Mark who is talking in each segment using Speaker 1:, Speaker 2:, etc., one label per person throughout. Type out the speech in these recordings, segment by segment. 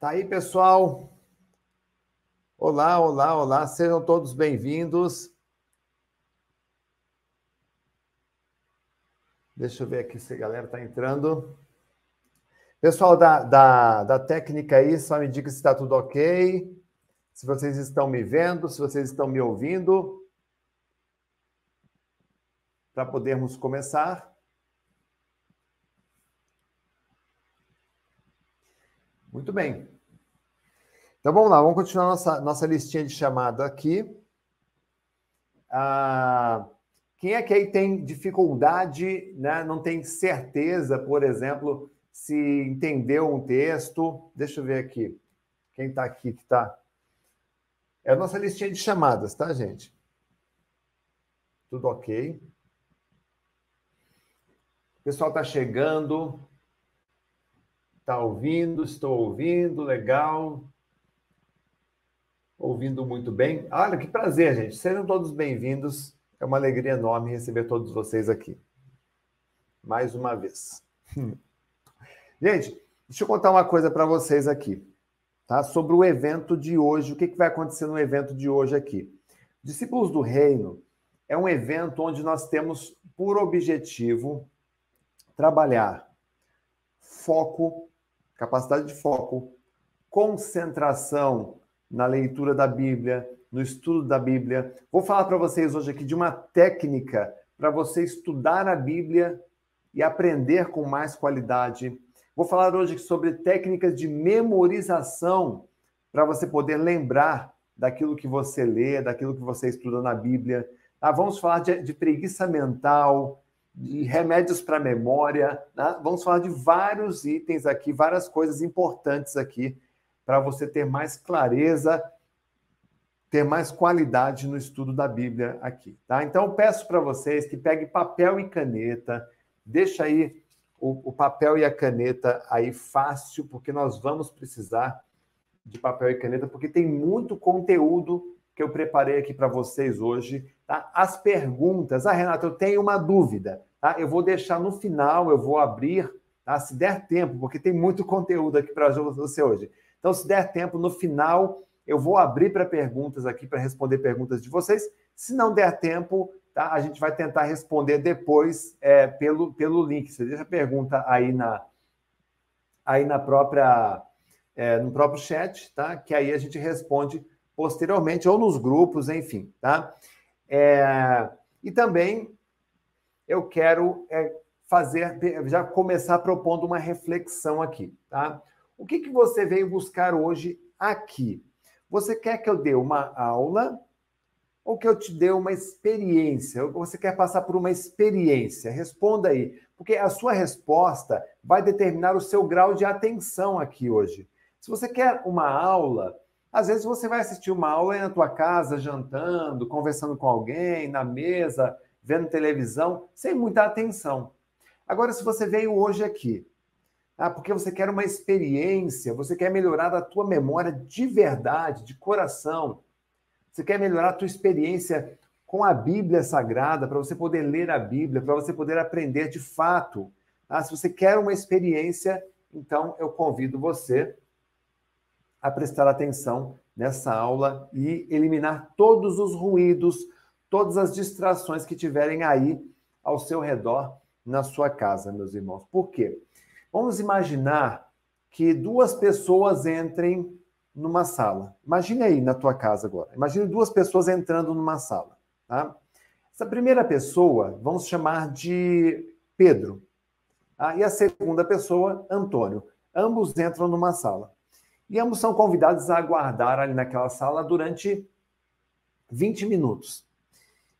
Speaker 1: Tá aí, pessoal? Olá, olá, olá, sejam todos bem-vindos. Deixa eu ver aqui se a galera está entrando. Pessoal da, da, da técnica aí, só me diga se está tudo ok. Se vocês estão me vendo, se vocês estão me ouvindo. Para podermos começar. Muito bem. Então vamos lá, vamos continuar nossa, nossa listinha de chamada aqui. Ah, quem é que aí tem dificuldade, né, não tem certeza, por exemplo, se entendeu um texto? Deixa eu ver aqui. Quem está aqui que está. É a nossa listinha de chamadas, tá, gente? Tudo ok. O pessoal está chegando. Está ouvindo, estou ouvindo, legal. Ouvindo muito bem. Olha, que prazer, gente. Sejam todos bem-vindos. É uma alegria enorme receber todos vocês aqui. Mais uma vez. Gente, deixa eu contar uma coisa para vocês aqui, tá? Sobre o evento de hoje. O que, que vai acontecer no evento de hoje aqui? Discípulos do Reino é um evento onde nós temos por objetivo trabalhar foco, capacidade de foco, concentração na leitura da Bíblia, no estudo da Bíblia. Vou falar para vocês hoje aqui de uma técnica para você estudar a Bíblia e aprender com mais qualidade. Vou falar hoje sobre técnicas de memorização para você poder lembrar daquilo que você lê, daquilo que você estuda na Bíblia. Ah, vamos falar de, de preguiça mental, de remédios para memória. Né? Vamos falar de vários itens aqui, várias coisas importantes aqui para você ter mais clareza, ter mais qualidade no estudo da Bíblia aqui, tá? Então peço para vocês que peguem papel e caneta, deixa aí o, o, papel e a caneta aí fácil, porque nós vamos precisar de papel e caneta, porque tem muito conteúdo que eu preparei aqui para vocês hoje, tá? As perguntas, ah, Renato, eu tenho uma dúvida, tá? Eu vou deixar no final, eu vou abrir, tá? Se der tempo, porque tem muito conteúdo aqui para você hoje. Então, se der tempo, no final eu vou abrir para perguntas aqui, para responder perguntas de vocês. Se não der tempo, tá? a gente vai tentar responder depois é, pelo, pelo link. Você deixa a pergunta aí na, aí na própria, é, no próprio chat, tá? que aí a gente responde posteriormente, ou nos grupos, enfim. Tá? É, e também eu quero é, fazer, já começar propondo uma reflexão aqui. Tá? O que, que você veio buscar hoje aqui? Você quer que eu dê uma aula ou que eu te dê uma experiência? Você quer passar por uma experiência? Responda aí, porque a sua resposta vai determinar o seu grau de atenção aqui hoje. Se você quer uma aula, às vezes você vai assistir uma aula na tua casa, jantando, conversando com alguém, na mesa, vendo televisão, sem muita atenção. Agora, se você veio hoje aqui ah, porque você quer uma experiência, você quer melhorar a tua memória de verdade, de coração. Você quer melhorar a tua experiência com a Bíblia Sagrada, para você poder ler a Bíblia, para você poder aprender de fato. Ah, se você quer uma experiência, então eu convido você a prestar atenção nessa aula e eliminar todos os ruídos, todas as distrações que tiverem aí ao seu redor na sua casa, meus irmãos. Por quê? Vamos imaginar que duas pessoas entrem numa sala. Imagine aí na tua casa agora. Imagine duas pessoas entrando numa sala. Tá? Essa primeira pessoa, vamos chamar de Pedro. Tá? E a segunda pessoa, Antônio. Ambos entram numa sala. E ambos são convidados a aguardar ali naquela sala durante 20 minutos.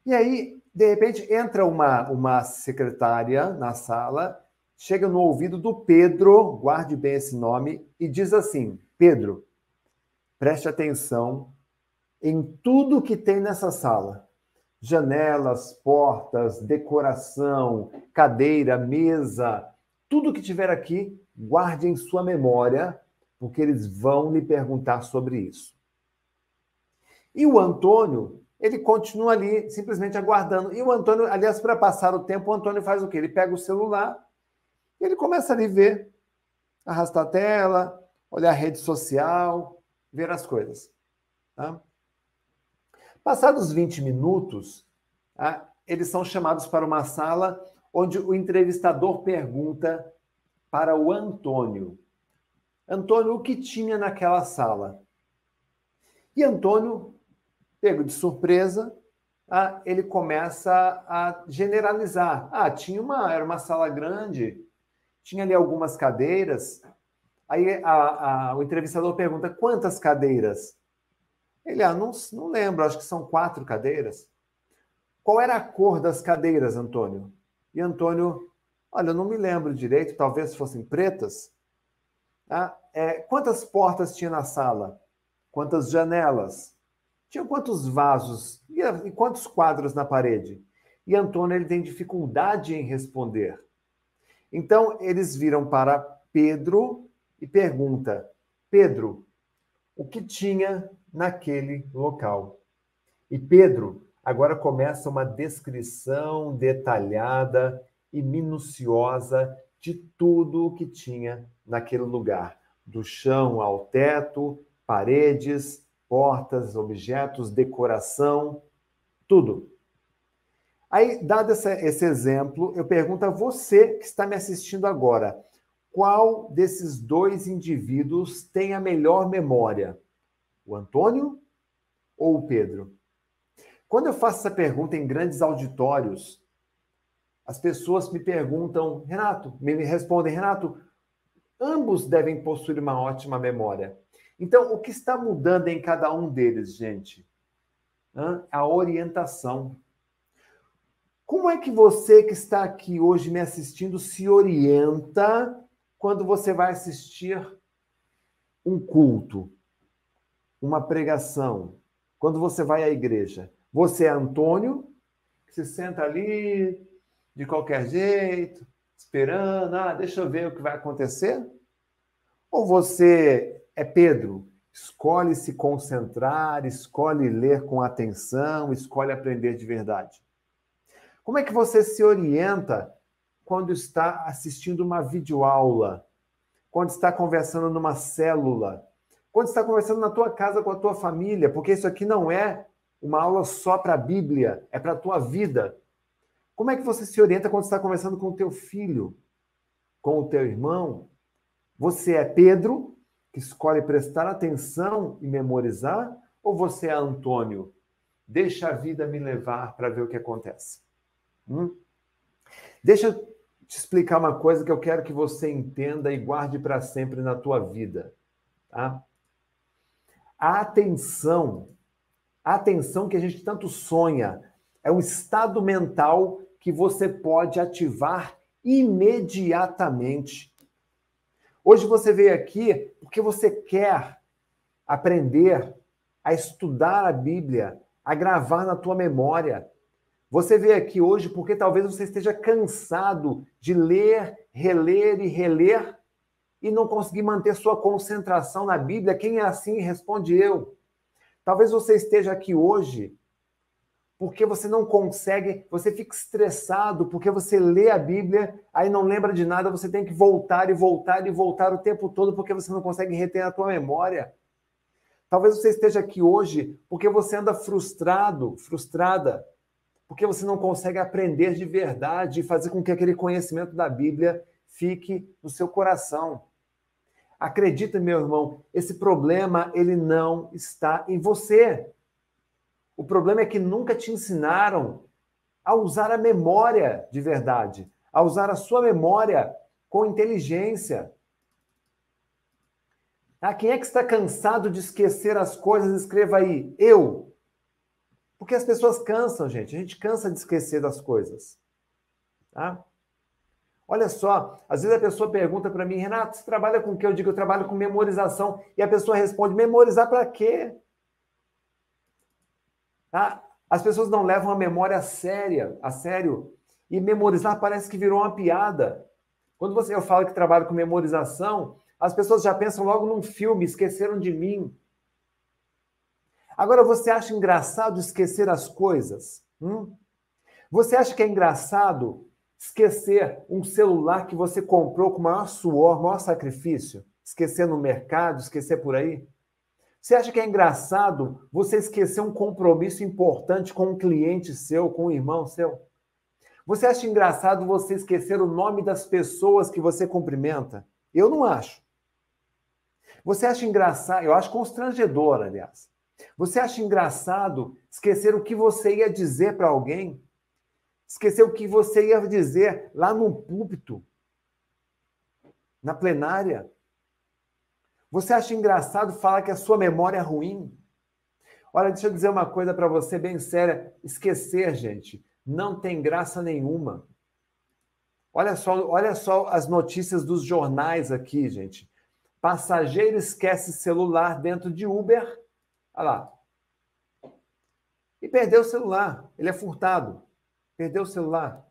Speaker 1: E aí, de repente, entra uma, uma secretária na sala chega no ouvido do Pedro, guarde bem esse nome, e diz assim: Pedro, preste atenção em tudo que tem nessa sala. Janelas, portas, decoração, cadeira, mesa, tudo que tiver aqui, guarde em sua memória, porque eles vão lhe perguntar sobre isso. E o Antônio, ele continua ali simplesmente aguardando. E o Antônio, aliás, para passar o tempo, o Antônio faz o quê? Ele pega o celular ele começa a ver, arrastar a tela, olhar a rede social, ver as coisas. Tá? Passados 20 minutos, tá? eles são chamados para uma sala onde o entrevistador pergunta para o Antônio: Antônio, o que tinha naquela sala? E Antônio, pego de surpresa, ah, ele começa a generalizar. Ah, tinha uma, era uma sala grande, tinha ali algumas cadeiras. Aí a, a, o entrevistador pergunta: quantas cadeiras? Ele, ah, não, não lembro, acho que são quatro cadeiras. Qual era a cor das cadeiras, Antônio? E Antônio, olha, eu não me lembro direito, talvez fossem pretas. Ah, é, quantas portas tinha na sala? Quantas janelas? Tinha quantos vasos e, e quantos quadros na parede? E Antônio ele tem dificuldade em responder. Então eles viram para Pedro e pergunta: Pedro, o que tinha naquele local? E Pedro agora começa uma descrição detalhada e minuciosa de tudo o que tinha naquele lugar, do chão ao teto, paredes, portas, objetos, decoração, tudo. Aí, dado esse, esse exemplo, eu pergunto a você que está me assistindo agora: qual desses dois indivíduos tem a melhor memória? O Antônio ou o Pedro? Quando eu faço essa pergunta em grandes auditórios, as pessoas me perguntam, Renato, me respondem, Renato, ambos devem possuir uma ótima memória. Então, o que está mudando em cada um deles, gente? A orientação. Como é que você que está aqui hoje me assistindo se orienta quando você vai assistir um culto, uma pregação, quando você vai à igreja? Você é Antônio, que se senta ali de qualquer jeito, esperando, ah, deixa eu ver o que vai acontecer? Ou você é Pedro. Escolhe se concentrar, escolhe ler com atenção, escolhe aprender de verdade. Como é que você se orienta quando está assistindo uma videoaula? Quando está conversando numa célula? Quando está conversando na tua casa com a tua família? Porque isso aqui não é uma aula só para a Bíblia, é para a tua vida. Como é que você se orienta quando está conversando com o teu filho, com o teu irmão? Você é Pedro que escolhe prestar atenção e memorizar? Ou você é Antônio? Deixa a vida me levar para ver o que acontece. Hum? Deixa eu te explicar uma coisa que eu quero que você entenda e guarde para sempre na tua vida. Tá? A atenção, a atenção que a gente tanto sonha, é um estado mental que você pode ativar imediatamente Hoje você veio aqui porque você quer aprender a estudar a Bíblia, a gravar na tua memória. Você veio aqui hoje porque talvez você esteja cansado de ler, reler e reler e não conseguir manter sua concentração na Bíblia. Quem é assim responde eu. Talvez você esteja aqui hoje porque você não consegue, você fica estressado, porque você lê a Bíblia, aí não lembra de nada, você tem que voltar e voltar e voltar o tempo todo, porque você não consegue reter a tua memória. Talvez você esteja aqui hoje porque você anda frustrado, frustrada, porque você não consegue aprender de verdade e fazer com que aquele conhecimento da Bíblia fique no seu coração. Acredita, meu irmão, esse problema ele não está em você. O problema é que nunca te ensinaram a usar a memória de verdade, a usar a sua memória com inteligência. Ah, quem é que está cansado de esquecer as coisas? Escreva aí, eu. Porque as pessoas cansam, gente. A gente cansa de esquecer das coisas. Tá? Olha só, às vezes a pessoa pergunta para mim, Renato, você trabalha com o que? Eu digo, eu trabalho com memorização. E a pessoa responde, memorizar para quê? Tá? As pessoas não levam a memória a séria, a sério. E memorizar parece que virou uma piada. Quando você eu falo que trabalho com memorização, as pessoas já pensam logo num filme, esqueceram de mim. Agora, você acha engraçado esquecer as coisas? Hum? Você acha que é engraçado esquecer um celular que você comprou com maior suor, maior sacrifício? esquecer no mercado, esquecer por aí? Você acha que é engraçado você esquecer um compromisso importante com um cliente seu, com um irmão seu? Você acha engraçado você esquecer o nome das pessoas que você cumprimenta? Eu não acho. Você acha engraçado, eu acho constrangedor, aliás. Você acha engraçado esquecer o que você ia dizer para alguém? Esquecer o que você ia dizer lá no púlpito? Na plenária? Você acha engraçado falar que a sua memória é ruim? Olha, deixa eu dizer uma coisa para você bem séria. Esquecer, gente, não tem graça nenhuma. Olha só, olha só as notícias dos jornais aqui, gente. Passageiro esquece celular dentro de Uber. Olha lá. E perdeu o celular. Ele é furtado. Perdeu o celular.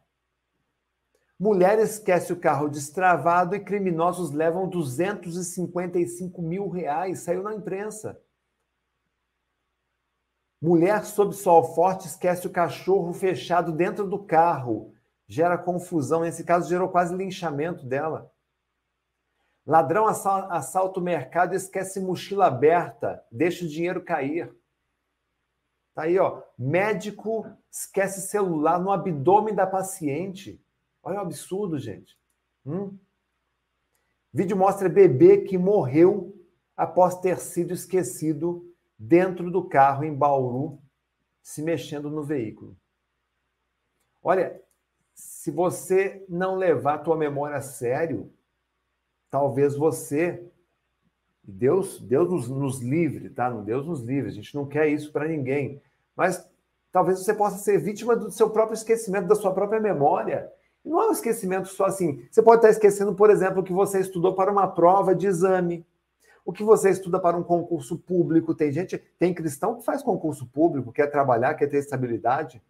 Speaker 1: Mulher esquece o carro destravado e criminosos levam 255 mil reais. Saiu na imprensa. Mulher sob sol forte esquece o cachorro fechado dentro do carro. Gera confusão. Nesse caso, gerou quase linchamento dela. Ladrão assalta o mercado e esquece mochila aberta. Deixa o dinheiro cair. Tá aí, ó. Médico esquece celular no abdômen da paciente. Olha o absurdo, gente. Hum? Vídeo mostra bebê que morreu após ter sido esquecido dentro do carro em Bauru, se mexendo no veículo. Olha, se você não levar a tua memória a sério, talvez você Deus, Deus nos, nos livre, tá? Deus nos livre. A gente não quer isso para ninguém. Mas talvez você possa ser vítima do seu próprio esquecimento, da sua própria memória. Não é um esquecimento só assim. Você pode estar esquecendo, por exemplo, que você estudou para uma prova de exame, o que você estuda para um concurso público. Tem gente, tem cristão que faz concurso público, quer trabalhar, quer ter estabilidade.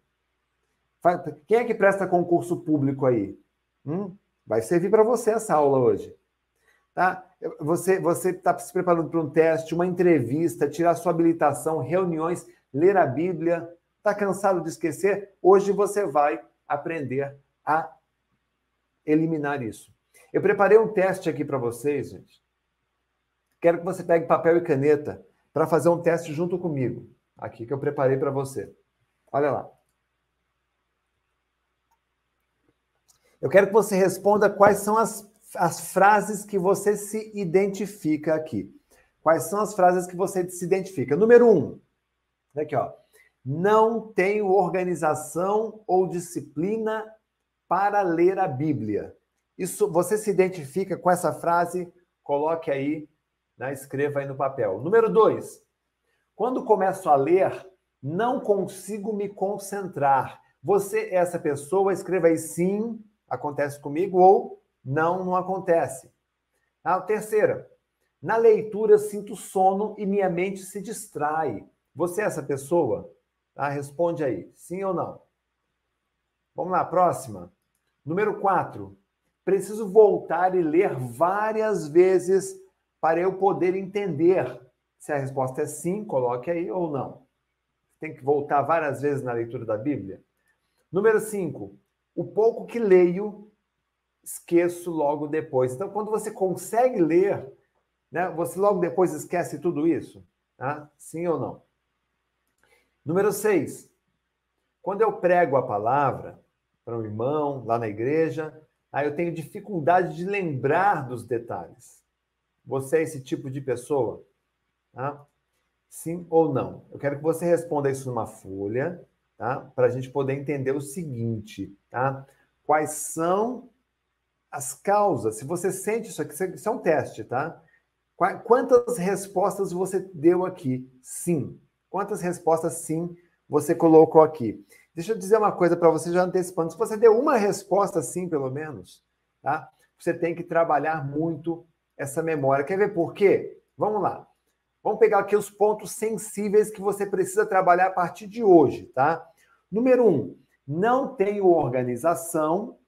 Speaker 1: Quem é que presta concurso público aí? Hum? Vai servir para você essa aula hoje. Tá? Você está se preparando para um teste, uma entrevista, tirar sua habilitação, reuniões, ler a Bíblia. Está cansado de esquecer? Hoje você vai aprender a eliminar isso. Eu preparei um teste aqui para vocês, gente. Quero que você pegue papel e caneta para fazer um teste junto comigo. Aqui que eu preparei para você. Olha lá. Eu quero que você responda quais são as, as frases que você se identifica aqui. Quais são as frases que você se identifica? Número um. Aqui, ó. Não tenho organização ou disciplina para ler a Bíblia. Isso, você se identifica com essa frase? Coloque aí, né, escreva aí no papel. Número dois, quando começo a ler, não consigo me concentrar. Você é essa pessoa, escreva aí sim, acontece comigo, ou não, não acontece. A terceira, na leitura sinto sono e minha mente se distrai. Você é essa pessoa? Ah, responde aí, sim ou não. Vamos lá, próxima. Número 4. Preciso voltar e ler várias vezes para eu poder entender. Se a resposta é sim, coloque aí ou não. Tem que voltar várias vezes na leitura da Bíblia. Número 5. O pouco que leio, esqueço logo depois. Então, quando você consegue ler, né, você logo depois esquece tudo isso? Tá? Sim ou não? Número 6. Quando eu prego a palavra, para um irmão lá na igreja, aí eu tenho dificuldade de lembrar dos detalhes. Você é esse tipo de pessoa? Tá? Sim ou não? Eu quero que você responda isso numa folha, tá? Para a gente poder entender o seguinte, tá? Quais são as causas? Se você sente isso aqui, isso é um teste, tá? Quantas respostas você deu aqui? Sim. Quantas respostas sim você colocou aqui? Deixa eu dizer uma coisa para você já antecipando. Se você deu uma resposta sim, pelo menos, tá? Você tem que trabalhar muito essa memória. Quer ver por quê? Vamos lá. Vamos pegar aqui os pontos sensíveis que você precisa trabalhar a partir de hoje, tá? Número um, não tenho organização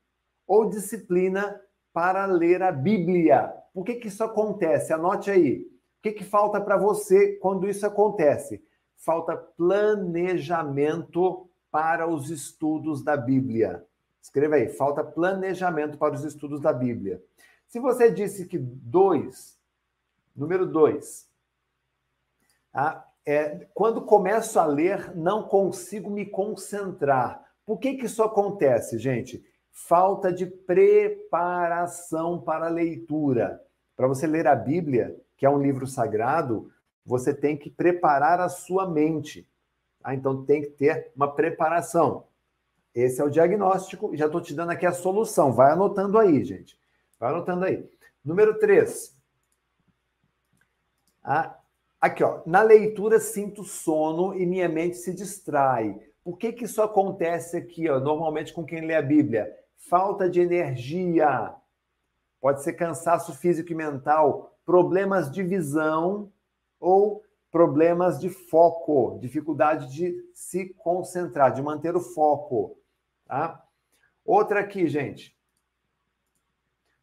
Speaker 1: ou disciplina para ler a Bíblia. Por que, que isso acontece? Anote aí. O que, que falta para você quando isso acontece? Falta planejamento para os estudos da Bíblia. Escreva aí, falta planejamento para os estudos da Bíblia. Se você disse que dois, Número dois. Ah, é, quando começo a ler, não consigo me concentrar. Por que, que isso acontece, gente? Falta de preparação para a leitura. Para você ler a Bíblia, que é um livro sagrado, você tem que preparar a sua mente. Ah, então tem que ter uma preparação. Esse é o diagnóstico. Já estou te dando aqui a solução. Vai anotando aí, gente. Vai anotando aí. Número 3. Ah, aqui, ó. Na leitura sinto sono e minha mente se distrai. Por que, que isso acontece aqui, ó, normalmente com quem lê a Bíblia? Falta de energia. Pode ser cansaço físico e mental, problemas de visão ou problemas de foco, dificuldade de se concentrar, de manter o foco. Tá? Outra aqui, gente.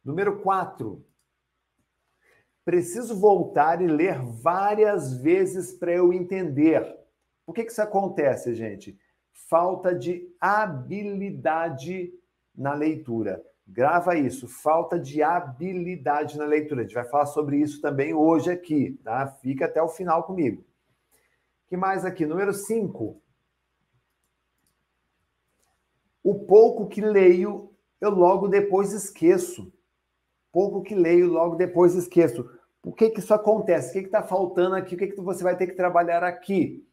Speaker 1: Número 4. Preciso voltar e ler várias vezes para eu entender. Por que, que isso acontece, gente? Falta de habilidade na leitura. Grava isso, falta de habilidade na leitura. A gente vai falar sobre isso também hoje aqui, tá? Fica até o final comigo. que mais aqui? Número 5. O pouco que leio, eu logo depois esqueço. Pouco que leio, logo depois esqueço. Por que, que isso acontece? O que está faltando aqui? O que, que você vai ter que trabalhar aqui?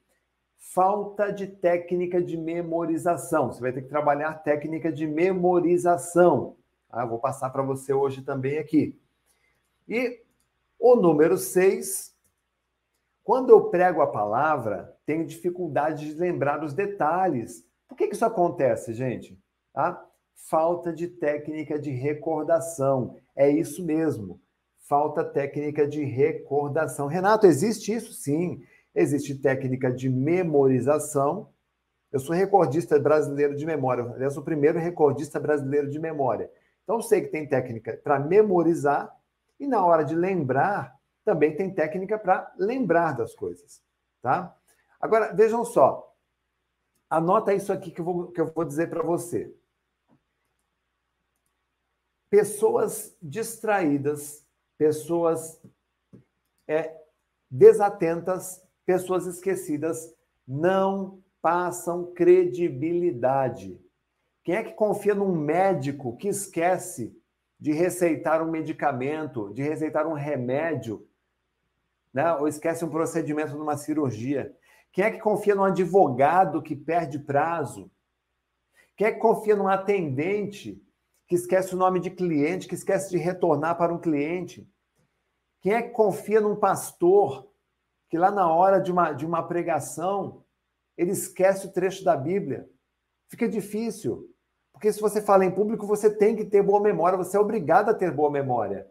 Speaker 1: Falta de técnica de memorização. Você vai ter que trabalhar técnica de memorização. Ah, vou passar para você hoje também aqui. E o número 6, quando eu prego a palavra, tenho dificuldade de lembrar os detalhes. Por que, que isso acontece, gente? Tá? Falta de técnica de recordação. É isso mesmo. Falta técnica de recordação. Renato, existe isso? Sim. Existe técnica de memorização. Eu sou recordista brasileiro de memória. Aliás, o primeiro recordista brasileiro de memória. Então, sei que tem técnica para memorizar e na hora de lembrar, também tem técnica para lembrar das coisas, tá? Agora, vejam só. Anota isso aqui que eu vou, que eu vou dizer para você. Pessoas distraídas, pessoas é, desatentas, pessoas esquecidas não passam credibilidade. Quem é que confia num médico que esquece de receitar um medicamento, de receitar um remédio, né? ou esquece um procedimento numa cirurgia? Quem é que confia num advogado que perde prazo? Quem é que confia num atendente que esquece o nome de cliente, que esquece de retornar para um cliente? Quem é que confia num pastor que lá na hora de uma, de uma pregação ele esquece o trecho da Bíblia? Fica difícil. Porque se você fala em público, você tem que ter boa memória, você é obrigado a ter boa memória.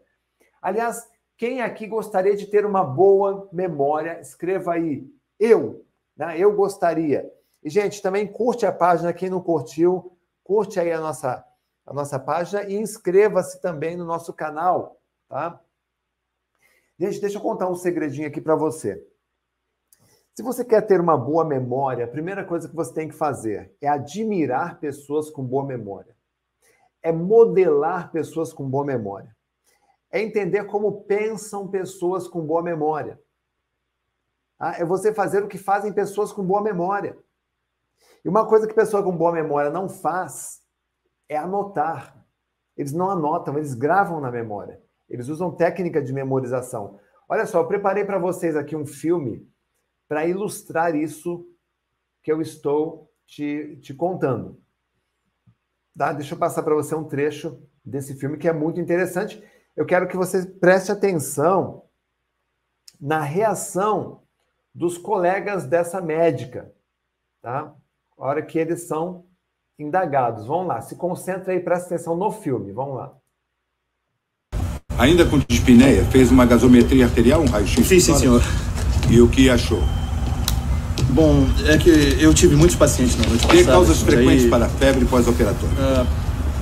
Speaker 1: Aliás, quem aqui gostaria de ter uma boa memória? Escreva aí. Eu. Né? Eu gostaria. E, gente, também curte a página, quem não curtiu, curte aí a nossa, a nossa página e inscreva-se também no nosso canal, tá? Gente, deixa eu contar um segredinho aqui para você. Se você quer ter uma boa memória, a primeira coisa que você tem que fazer é admirar pessoas com boa memória. É modelar pessoas com boa memória. É entender como pensam pessoas com boa memória. Ah, é você fazer o que fazem pessoas com boa memória. E uma coisa que pessoa com boa memória não faz é anotar. Eles não anotam, eles gravam na memória. Eles usam técnica de memorização. Olha só, eu preparei para vocês aqui um filme para ilustrar isso que eu estou te, te contando. Tá? Deixa eu passar para você um trecho desse filme que é muito interessante. Eu quero que você preste atenção na reação dos colegas dessa médica, tá? A hora que eles são indagados. Vamos lá, se concentra aí, presta atenção no filme. Vamos lá.
Speaker 2: Ainda com dispneia, fez uma gasometria arterial, um raio-x?
Speaker 3: Sim, sim, senhor.
Speaker 2: E o que achou?
Speaker 3: Bom, é que eu tive muitos pacientes na noite
Speaker 2: Tem causas frequentes aí... para febre pós-operatória? Uh,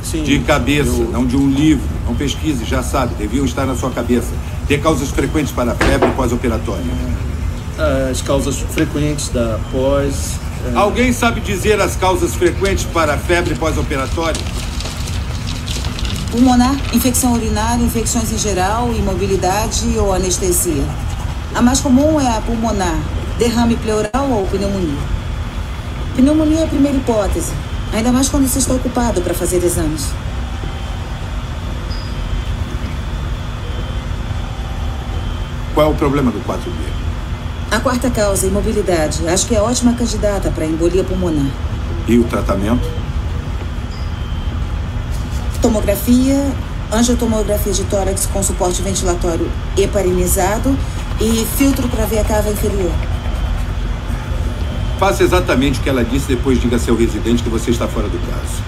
Speaker 2: sim. De cabeça, eu... não de um livro. Não pesquise, já sabe, deviam estar na sua cabeça. Tem causas frequentes para febre pós-operatória? Uh,
Speaker 3: as causas frequentes da pós.
Speaker 2: É... Alguém sabe dizer as causas frequentes para a febre pós-operatória?
Speaker 4: Pulmonar, infecção urinária, infecções em geral, imobilidade ou anestesia. A mais comum é a pulmonar, derrame pleural ou pneumonia. Pneumonia é a primeira hipótese, ainda mais quando se está ocupado para fazer exames.
Speaker 2: Qual é o problema do 4B?
Speaker 4: A quarta causa, imobilidade. Acho que é ótima candidata para embolia pulmonar.
Speaker 2: E o tratamento?
Speaker 4: Tomografia, angiotomografia de tórax com suporte ventilatório heparinizado e filtro para ver a cava inferior.
Speaker 2: Faça exatamente o que ela disse, depois diga a seu residente que você está fora do caso.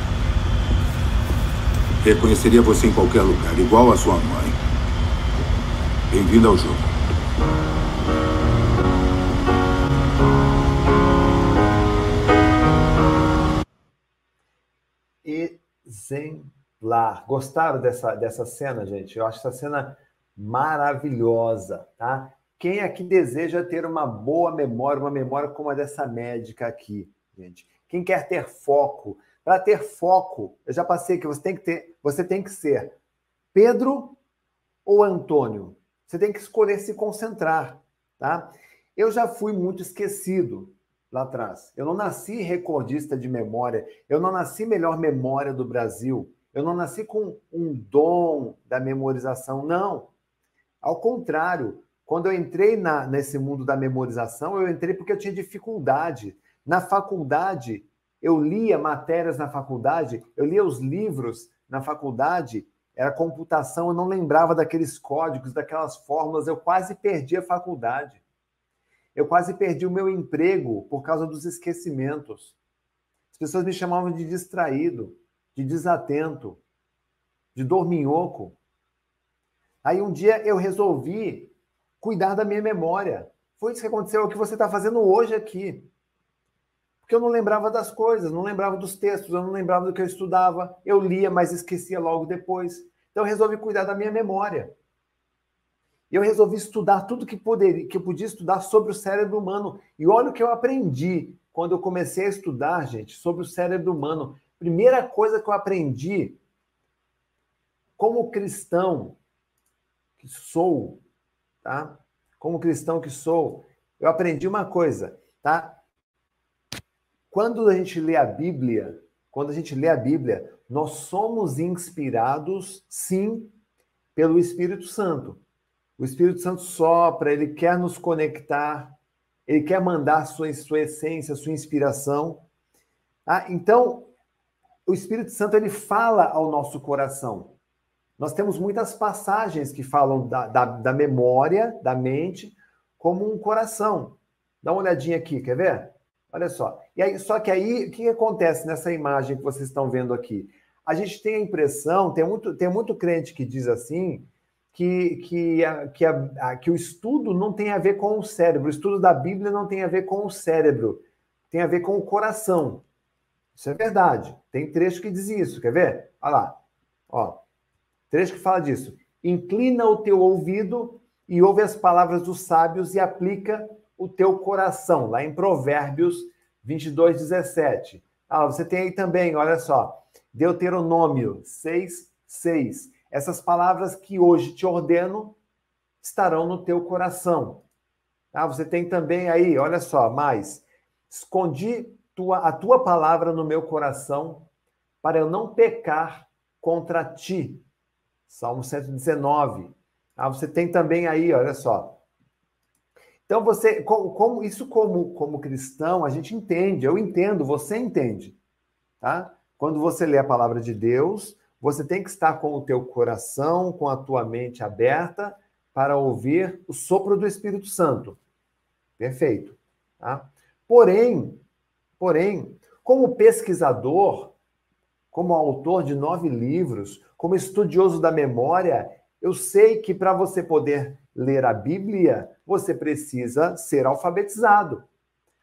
Speaker 2: Reconheceria você em qualquer lugar, igual a sua mãe. Bem-vindo ao jogo.
Speaker 1: Exemplar. Gostaram dessa, dessa cena, gente? Eu acho essa cena maravilhosa, tá? Quem aqui deseja ter uma boa memória, uma memória como a dessa médica aqui, gente? Quem quer ter foco? Para ter foco, eu já passei que você tem que ter, você tem que ser Pedro ou Antônio. Você tem que escolher se concentrar, tá? Eu já fui muito esquecido lá atrás. Eu não nasci recordista de memória, eu não nasci melhor memória do Brasil, eu não nasci com um dom da memorização, não. Ao contrário, quando eu entrei na, nesse mundo da memorização, eu entrei porque eu tinha dificuldade. Na faculdade, eu lia matérias na faculdade, eu lia os livros na faculdade era computação, eu não lembrava daqueles códigos, daquelas fórmulas, eu quase perdi a faculdade. Eu quase perdi o meu emprego por causa dos esquecimentos. As pessoas me chamavam de distraído, de desatento, de dorminhoco. Aí um dia eu resolvi cuidar da minha memória. Foi isso que aconteceu, é o que você está fazendo hoje aqui porque eu não lembrava das coisas, não lembrava dos textos, eu não lembrava do que eu estudava, eu lia, mas esquecia logo depois. Então eu resolvi cuidar da minha memória. E eu resolvi estudar tudo que, poderia, que eu podia estudar sobre o cérebro humano. E olha o que eu aprendi quando eu comecei a estudar, gente, sobre o cérebro humano. Primeira coisa que eu aprendi, como cristão que sou, tá? Como cristão que sou, eu aprendi uma coisa, tá? Quando a gente lê a Bíblia, quando a gente lê a Bíblia, nós somos inspirados, sim, pelo Espírito Santo. O Espírito Santo sopra, ele quer nos conectar, ele quer mandar sua, sua essência, sua inspiração. Ah, então, o Espírito Santo ele fala ao nosso coração. Nós temos muitas passagens que falam da, da, da memória, da mente, como um coração. Dá uma olhadinha aqui, quer ver? Olha só. E aí, só que aí, o que acontece nessa imagem que vocês estão vendo aqui? A gente tem a impressão, tem muito, tem muito crente que diz assim, que, que, a, que, a, que o estudo não tem a ver com o cérebro, o estudo da Bíblia não tem a ver com o cérebro, tem a ver com o coração. Isso é verdade. Tem trecho que diz isso, quer ver? Olha lá. Ó, trecho que fala disso. Inclina o teu ouvido e ouve as palavras dos sábios e aplica o teu coração, lá em Provérbios 22, 17. Ah, você tem aí também, olha só, Deuteronômio 6, 6. Essas palavras que hoje te ordeno estarão no teu coração. Ah, você tem também aí, olha só, mais. Escondi tua, a tua palavra no meu coração para eu não pecar contra ti. Salmo 119. Ah, você tem também aí, olha só, então, você, como, como, isso como, como cristão, a gente entende, eu entendo, você entende. Tá? Quando você lê a palavra de Deus, você tem que estar com o teu coração, com a tua mente aberta para ouvir o sopro do Espírito Santo. Perfeito. Tá? Porém, porém, como pesquisador, como autor de nove livros, como estudioso da memória, eu sei que para você poder ler a Bíblia, você precisa ser alfabetizado.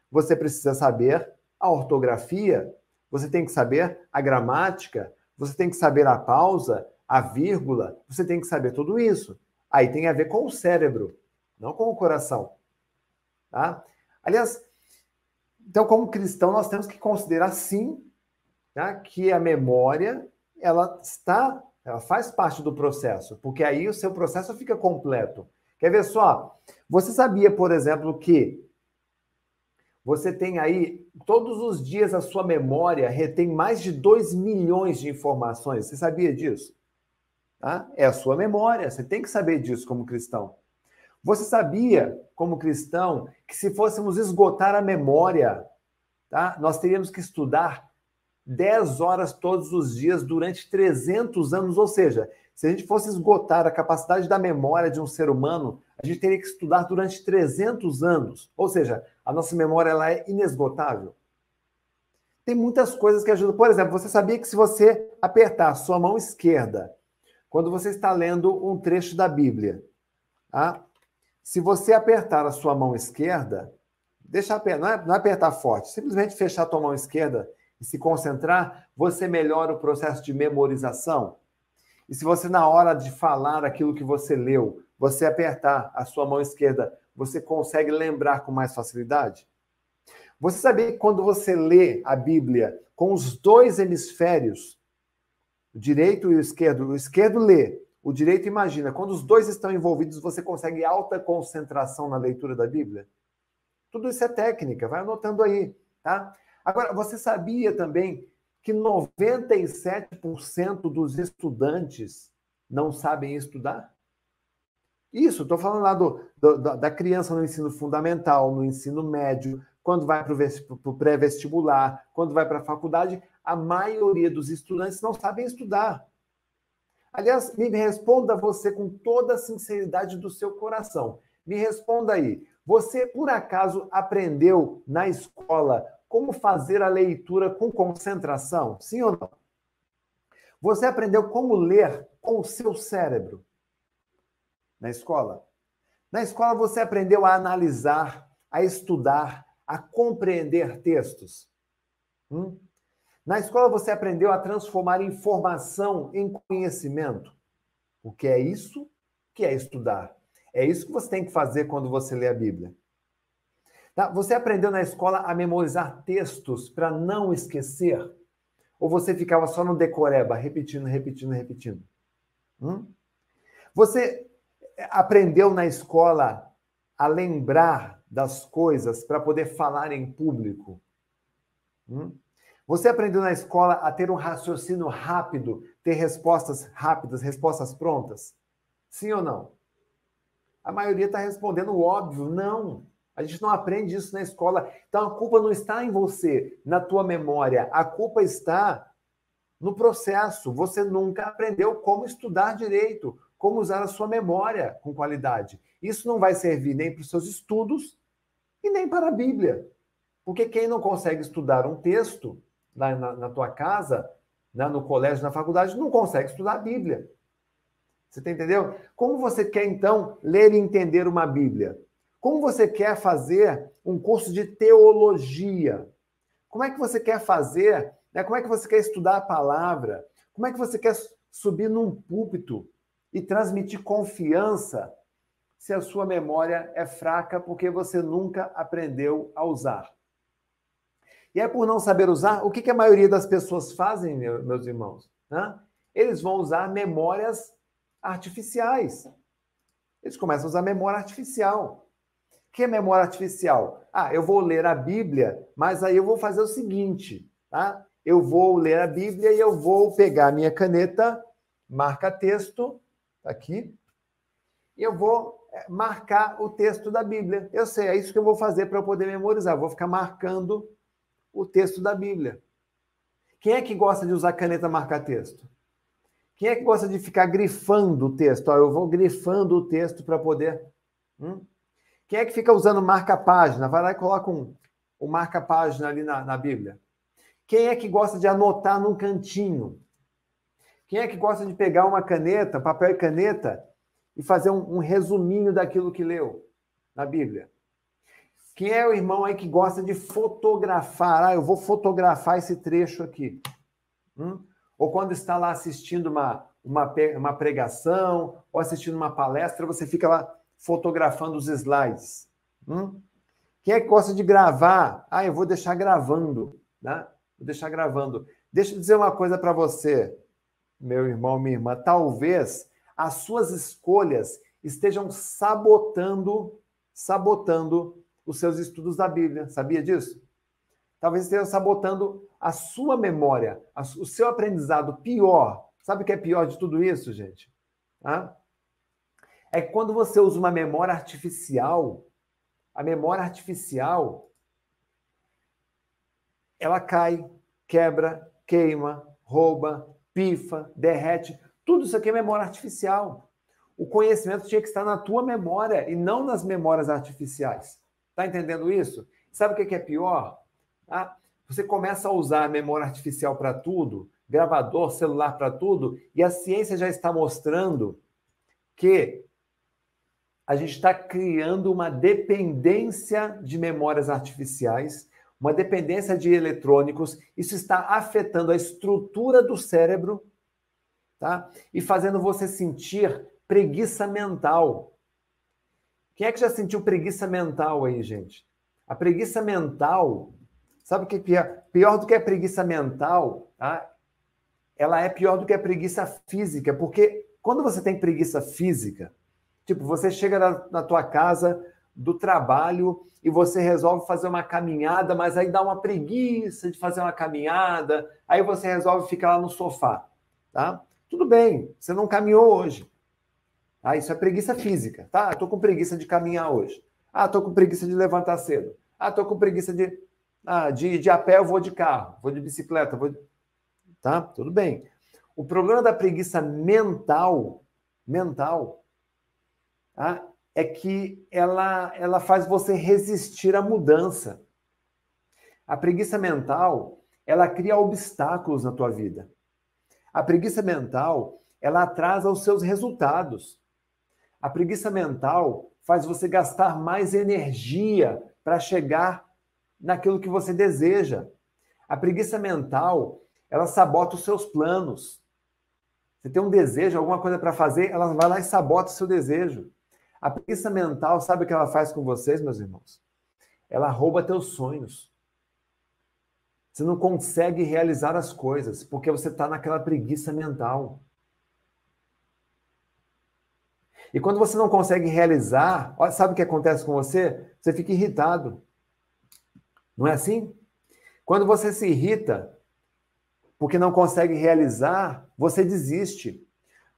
Speaker 1: Você precisa saber a ortografia, você tem que saber a gramática, você tem que saber a pausa, a vírgula, você tem que saber tudo isso. Aí tem a ver com o cérebro, não com o coração. Tá? Aliás, então, como cristão, nós temos que considerar sim tá, que a memória ela está Ela faz parte do processo, porque aí o seu processo fica completo. Quer ver só? Você sabia, por exemplo, que você tem aí, todos os dias, a sua memória retém mais de 2 milhões de informações. Você sabia disso? Tá? É a sua memória, você tem que saber disso como cristão. Você sabia, como cristão, que se fôssemos esgotar a memória, tá? nós teríamos que estudar 10 horas todos os dias durante 300 anos, ou seja, se a gente fosse esgotar a capacidade da memória de um ser humano, a gente teria que estudar durante 300 anos. Ou seja, a nossa memória ela é inesgotável. Tem muitas coisas que ajudam. Por exemplo, você sabia que se você apertar a sua mão esquerda, quando você está lendo um trecho da Bíblia, tá? se você apertar a sua mão esquerda, deixa não é, não é apertar forte, simplesmente fechar a tua mão esquerda e se concentrar, você melhora o processo de memorização. E se você, na hora de falar aquilo que você leu, você apertar a sua mão esquerda, você consegue lembrar com mais facilidade? Você sabia que quando você lê a Bíblia com os dois hemisférios, o direito e o esquerdo, o esquerdo lê, o direito imagina, quando os dois estão envolvidos, você consegue alta concentração na leitura da Bíblia? Tudo isso é técnica, vai anotando aí, tá? Agora, você sabia também que 97% dos estudantes não sabem estudar? Isso, estou falando lá do, do, da criança no ensino fundamental, no ensino médio, quando vai para o pré-vestibular, quando vai para a faculdade, a maioria dos estudantes não sabem estudar. Aliás, me responda você com toda a sinceridade do seu coração. Me responda aí. Você, por acaso, aprendeu na escola como fazer a leitura com concentração? Sim ou não? Você aprendeu como ler com o seu cérebro na escola? Na escola você aprendeu a analisar, a estudar, a compreender textos. Hum? Na escola você aprendeu a transformar informação em conhecimento. O que é isso? Que é estudar. É isso que você tem que fazer quando você lê a Bíblia. Tá? Você aprendeu na escola a memorizar textos para não esquecer? Ou você ficava só no decoreba, repetindo, repetindo, repetindo? Hum? Você aprendeu na escola a lembrar das coisas para poder falar em público? Hum? Você aprendeu na escola a ter um raciocínio rápido, ter respostas rápidas, respostas prontas? Sim ou não? A maioria está respondendo óbvio, não. A gente não aprende isso na escola. Então a culpa não está em você, na tua memória. A culpa está no processo. Você nunca aprendeu como estudar direito, como usar a sua memória com qualidade. Isso não vai servir nem para os seus estudos e nem para a Bíblia. Porque quem não consegue estudar um texto na, na, na tua casa, né, no colégio, na faculdade, não consegue estudar a Bíblia. Você tá entendeu? Como você quer, então, ler e entender uma Bíblia? Como você quer fazer um curso de teologia? Como é que você quer fazer? Né? Como é que você quer estudar a palavra? Como é que você quer subir num púlpito e transmitir confiança se a sua memória é fraca porque você nunca aprendeu a usar? E é por não saber usar, o que, a maioria das pessoas fazem, meus irmãos? Né? Eles vão usar memórias artificiais. Eles começam a usar memória artificial que é memória artificial? Ah, eu vou ler a Bíblia, mas aí eu vou fazer o seguinte, tá? Eu vou ler a Bíblia e eu vou pegar a minha caneta, marca texto, tá aqui, e eu vou é, marcar o texto da Bíblia. Eu sei, é isso que eu vou fazer para eu poder memorizar. Eu vou ficar marcando o texto da Bíblia. Quem é que gosta de usar caneta marcar texto? Quem é que gosta de ficar grifando o texto? Ó, eu vou grifando o texto para poder. Hum? Quem é que fica usando marca-página? Vai lá e coloca um, um marca-página ali na, na Bíblia. Quem é que gosta de anotar num cantinho? Quem é que gosta de pegar uma caneta, papel e caneta, e fazer um, um resuminho daquilo que leu na Bíblia? Quem é o irmão aí que gosta de fotografar? Ah, eu vou fotografar esse trecho aqui. Hum? Ou quando está lá assistindo uma, uma, uma pregação, ou assistindo uma palestra, você fica lá fotografando os slides? Hum? Quem é que gosta de gravar? Ah, eu vou deixar gravando, né? Vou deixar gravando. Deixa eu dizer uma coisa para você. meu irmão, minha irmã, talvez as suas escolhas estejam sabotando, sabotando os seus estudos da Bíblia. Sabia disso? Talvez esteja sabotando a sua memória, o seu aprendizado. Pior, sabe o que é pior de tudo isso, gente? É que quando você usa uma memória artificial, a memória artificial ela cai, quebra, queima, rouba, pifa, derrete. Tudo isso aqui é memória artificial. O conhecimento tinha que estar na tua memória e não nas memórias artificiais. Tá entendendo isso? Sabe o que é pior? Ah, você começa a usar a memória artificial para tudo, gravador, celular para tudo, e a ciência já está mostrando que a gente está criando uma dependência de memórias artificiais, uma dependência de eletrônicos. Isso está afetando a estrutura do cérebro, tá? E fazendo você sentir preguiça mental. Quem é que já sentiu preguiça mental aí, gente? A preguiça mental, sabe o que é pior? Pior do que a preguiça mental, tá? Ela é pior do que a preguiça física, porque quando você tem preguiça física, tipo, você chega na, na tua casa do trabalho e você resolve fazer uma caminhada, mas aí dá uma preguiça de fazer uma caminhada, aí você resolve ficar lá no sofá, tá? Tudo bem, você não caminhou hoje. Ah, isso é preguiça física, tá? Estou com preguiça de caminhar hoje. Ah, estou com preguiça de levantar cedo. Ah, estou com preguiça de, ah, de, de a pé, eu vou de carro, vou de bicicleta, vou. Tá? Tudo bem. O problema da preguiça mental, mental, tá? é que ela, ela faz você resistir à mudança. A preguiça mental, ela cria obstáculos na tua vida. A preguiça mental, ela atrasa os seus resultados. A preguiça mental faz você gastar mais energia para chegar naquilo que você deseja. A preguiça mental, ela sabota os seus planos. Você tem um desejo, alguma coisa para fazer, ela vai lá e sabota o seu desejo. A preguiça mental, sabe o que ela faz com vocês, meus irmãos? Ela rouba teus sonhos. Você não consegue realizar as coisas porque você está naquela preguiça mental. E quando você não consegue realizar, sabe o que acontece com você? Você fica irritado. Não é assim? Quando você se irrita porque não consegue realizar, você desiste.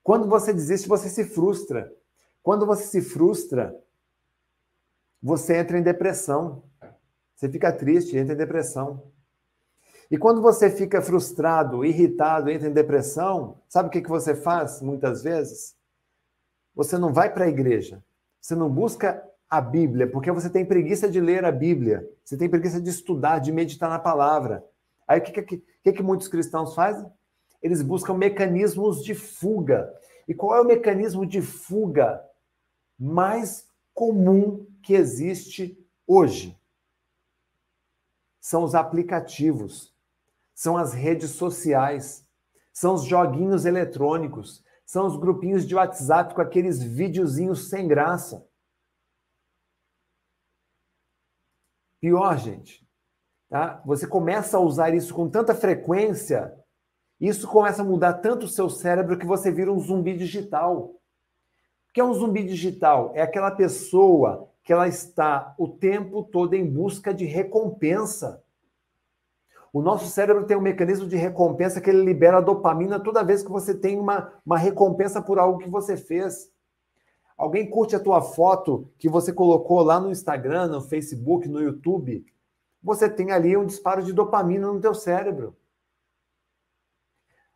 Speaker 1: Quando você desiste, você se frustra. Quando você se frustra, você entra em depressão. Você fica triste, entra em depressão. E quando você fica frustrado, irritado, entra em depressão, sabe o que, que você faz muitas vezes? Você não vai para a igreja. Você não busca a Bíblia, porque você tem preguiça de ler a Bíblia. Você tem preguiça de estudar, de meditar na palavra. Aí o que, que, que, que muitos cristãos fazem? Eles buscam mecanismos de fuga. E qual é o mecanismo de fuga mais comum que existe hoje? São os aplicativos, são as redes sociais, são os joguinhos eletrônicos, são os grupinhos de WhatsApp com aqueles videozinhos sem graça. Pior, gente, tá? Você começa a usar isso com tanta frequência, isso começa a mudar tanto o seu cérebro que você vira um zumbi digital. Que é um zumbi digital? É aquela pessoa que ela está o tempo todo em busca de recompensa. O nosso cérebro tem um mecanismo de recompensa que ele libera dopamina toda vez que você tem uma, uma recompensa por algo que você fez. Alguém curte a tua foto que você colocou lá no Instagram, no Facebook, no YouTube, você tem ali um disparo de dopamina no teu cérebro.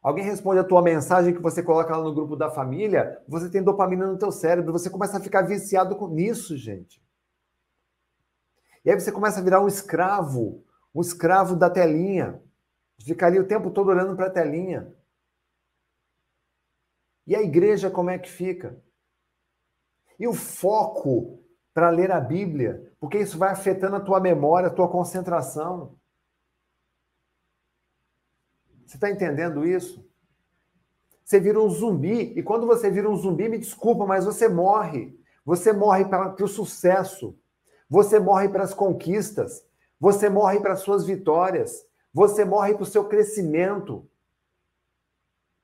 Speaker 1: Alguém responde a tua mensagem que você coloca lá no grupo da família, você tem dopamina no teu cérebro, você começa a ficar viciado com isso, gente. E aí você começa a virar um escravo um escravo da telinha. Ficaria o tempo todo olhando para a telinha. E a igreja como é que fica? E o foco para ler a Bíblia, porque isso vai afetando a tua memória, a tua concentração. Você está entendendo isso? Você vira um zumbi, e quando você vira um zumbi, me desculpa, mas você morre. Você morre para o sucesso. Você morre para as conquistas. Você morre para suas vitórias. Você morre para o seu crescimento.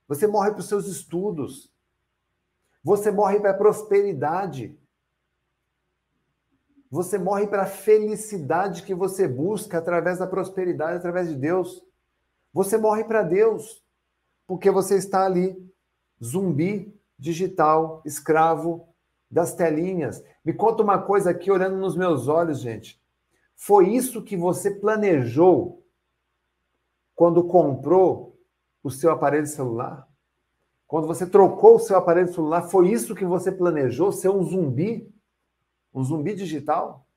Speaker 1: Você morre para os seus estudos. Você morre para a prosperidade. Você morre para a felicidade que você busca através da prosperidade, através de Deus. Você morre para Deus, porque você está ali, zumbi, digital, escravo das telinhas. Me conta uma coisa aqui, olhando nos meus olhos, gente. Foi isso que você planejou quando comprou o seu aparelho celular? Quando você trocou o seu aparelho celular, foi isso que você planejou? Ser um zumbi? Um zumbi digital?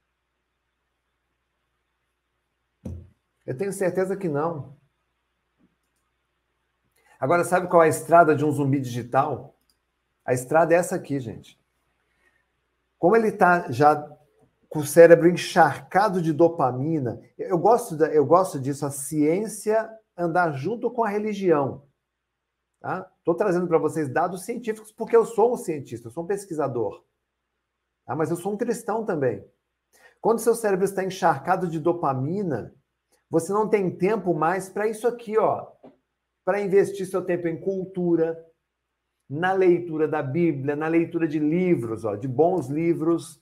Speaker 1: Eu tenho certeza que não. Agora, sabe qual é a estrada de um zumbi digital? A estrada é essa aqui, gente. Como ele está já com o cérebro encharcado de dopamina, eu gosto, da, eu gosto disso, a ciência andar junto com a religião. Estou tá? trazendo para vocês dados científicos porque eu sou um cientista, eu sou um pesquisador. Tá? Mas eu sou um cristão também. Quando seu cérebro está encharcado de dopamina, você não tem tempo mais para isso aqui, ó. Para investir seu tempo em cultura, na leitura da Bíblia, na leitura de livros, ó, de bons livros.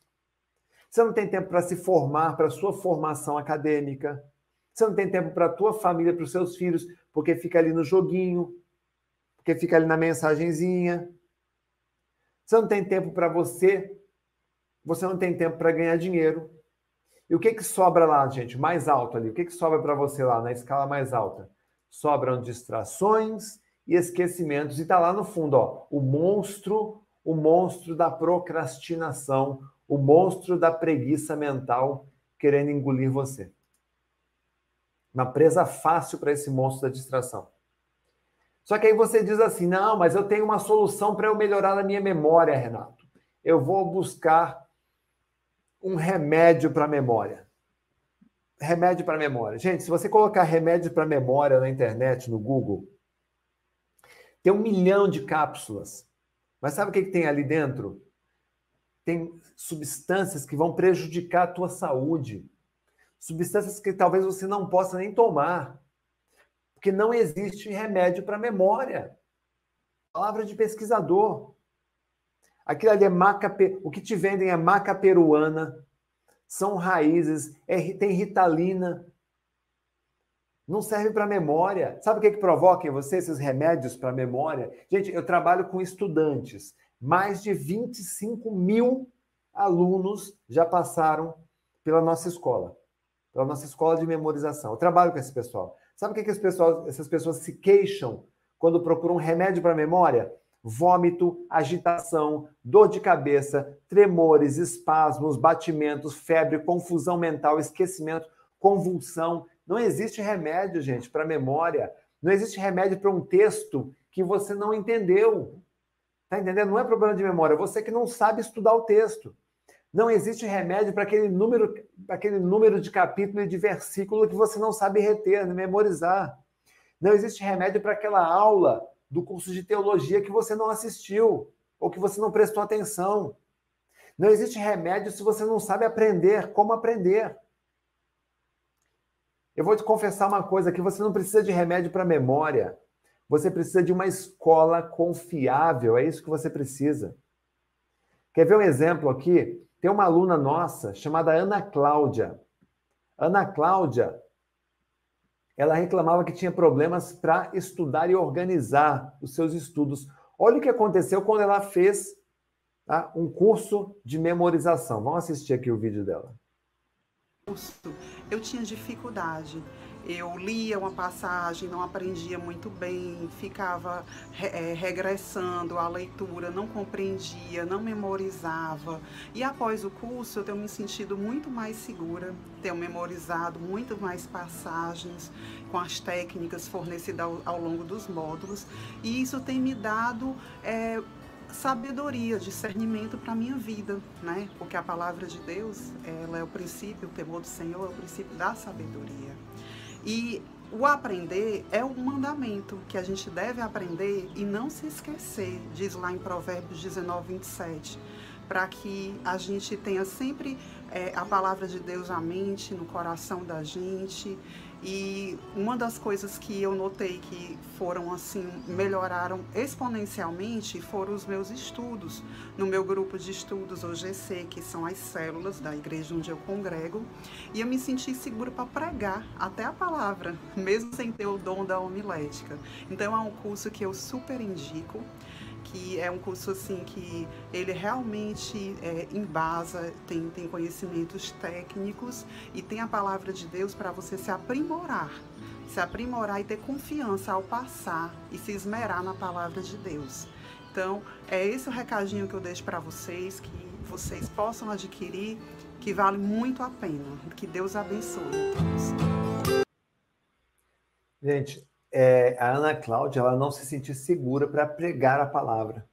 Speaker 1: Você não tem tempo para se formar, para sua formação acadêmica. Você não tem tempo para a tua família, para os seus filhos, porque fica ali no joguinho, porque fica ali na mensagenzinha. Você não tem tempo para você, você não tem tempo para ganhar dinheiro. E o que que sobra lá, gente? Mais alto ali. O que que sobra para você lá na escala mais alta? Sobram distrações e esquecimentos. E está lá no fundo, ó, o monstro, o monstro da procrastinação, o monstro da preguiça mental querendo engolir você. Uma presa fácil para esse monstro da distração. Só que aí você diz assim: não, mas eu tenho uma solução para eu melhorar a minha memória, Renato. Eu vou buscar um remédio para a memória. Remédio para memória. Gente, se você colocar remédio para memória na internet, no Google, tem um milhão de cápsulas. Mas sabe o que, que tem ali dentro? Tem substâncias que vão prejudicar a tua saúde. Substâncias que talvez você não possa nem tomar. Porque não existe remédio para memória. Palavra de pesquisador. Aquilo ali é maca, o que te vendem é maca peruana, são raízes, é, tem ritalina. Não serve para memória. Sabe o que, que provoca em você esses remédios para memória? Gente, eu trabalho com estudantes. Mais de 25 mil alunos já passaram pela nossa escola, pela nossa escola de memorização. Eu trabalho com esse pessoal. Sabe o que, que as pessoas, essas pessoas se queixam quando procuram um remédio para memória? Vômito, agitação, dor de cabeça, tremores, espasmos, batimentos, febre, confusão mental, esquecimento, convulsão. Não existe remédio, gente, para memória. Não existe remédio para um texto que você não entendeu. Tá entendendo? Não é problema de memória, você que não sabe estudar o texto. Não existe remédio para aquele número, aquele número de capítulo e de versículo que você não sabe reter, memorizar. Não existe remédio para aquela aula do curso de teologia que você não assistiu ou que você não prestou atenção. Não existe remédio se você não sabe aprender como aprender. Eu vou te confessar uma coisa que você não precisa de remédio para memória. Você precisa de uma escola confiável, é isso que você precisa. Quer ver um exemplo aqui? Tem uma aluna nossa chamada Ana Cláudia. Ana Cláudia, ela reclamava que tinha problemas para estudar e organizar os seus estudos. Olha o que aconteceu quando ela fez tá, um curso de memorização. Vamos assistir aqui o vídeo dela.
Speaker 5: Eu tinha dificuldade eu lia uma passagem, não aprendia muito bem, ficava é, regressando à leitura, não compreendia, não memorizava. E após o curso, eu tenho me sentido muito mais segura, tenho memorizado muito mais passagens com as técnicas fornecidas ao, ao longo dos módulos, e isso tem me dado. É, sabedoria, discernimento para minha vida, né? Porque a palavra de Deus, ela é o princípio, o temor do Senhor é o princípio da sabedoria. E o aprender é um mandamento que a gente deve aprender e não se esquecer, diz lá em Provérbios 19, 27, para que a gente tenha sempre é, a palavra de Deus à mente, no coração da gente E uma das coisas que eu notei que foram assim, melhoraram exponencialmente foram os meus estudos. No meu grupo de estudos, o GC, que são as células da igreja onde eu congrego, e eu me senti segura para pregar até a palavra, mesmo sem ter o dom da homilética. Então é um curso que eu super indico que é um curso assim que ele realmente é, embasa, tem, tem conhecimentos técnicos e tem a palavra de Deus para você se aprimorar, se aprimorar e ter confiança ao passar e se esmerar na palavra de Deus. Então, é esse o recadinho que eu deixo para vocês, que vocês possam adquirir, que vale muito a pena. Que Deus abençoe.
Speaker 1: Gente, é, a Ana Cláudia ela não se sentia segura para pregar a palavra.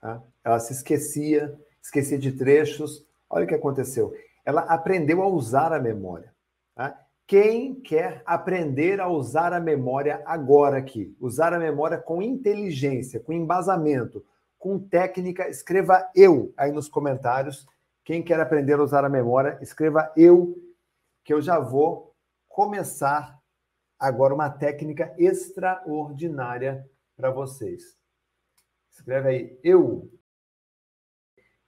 Speaker 1: Tá? Ela se esquecia, esquecia de trechos. Olha o que aconteceu. Ela aprendeu a usar a memória. Tá? Quem quer aprender a usar a memória agora aqui? Usar a memória com inteligência, com embasamento, com técnica, escreva eu aí nos comentários. Quem quer aprender a usar a memória, escreva eu, que eu já vou começar agora uma técnica extraordinária para vocês. Escreve aí, eu.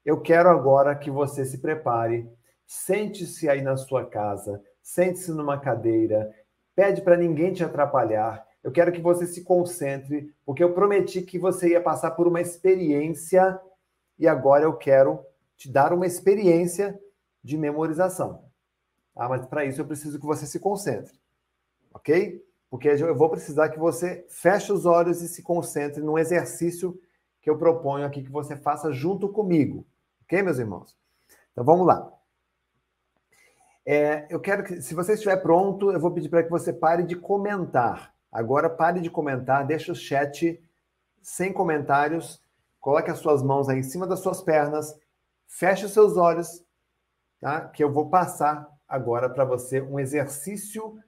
Speaker 1: Eu quero agora que você se prepare, sente-se aí na sua casa, sente-se numa cadeira, pede para ninguém te atrapalhar. Eu quero que você se concentre, porque eu prometi que você ia passar por uma experiência e agora eu quero te dar uma experiência de memorização. Ah, mas para isso eu preciso que você se concentre ok? Porque eu vou precisar que você feche os olhos e se concentre num exercício que eu proponho aqui que você faça junto comigo, ok, meus irmãos? Então vamos lá. É, eu quero que, se você estiver pronto, eu vou pedir para que você pare de comentar. Agora pare de comentar, deixa o chat sem comentários, coloque as suas mãos aí em cima das suas pernas, feche os seus olhos, tá? Que eu vou passar agora para você um exercício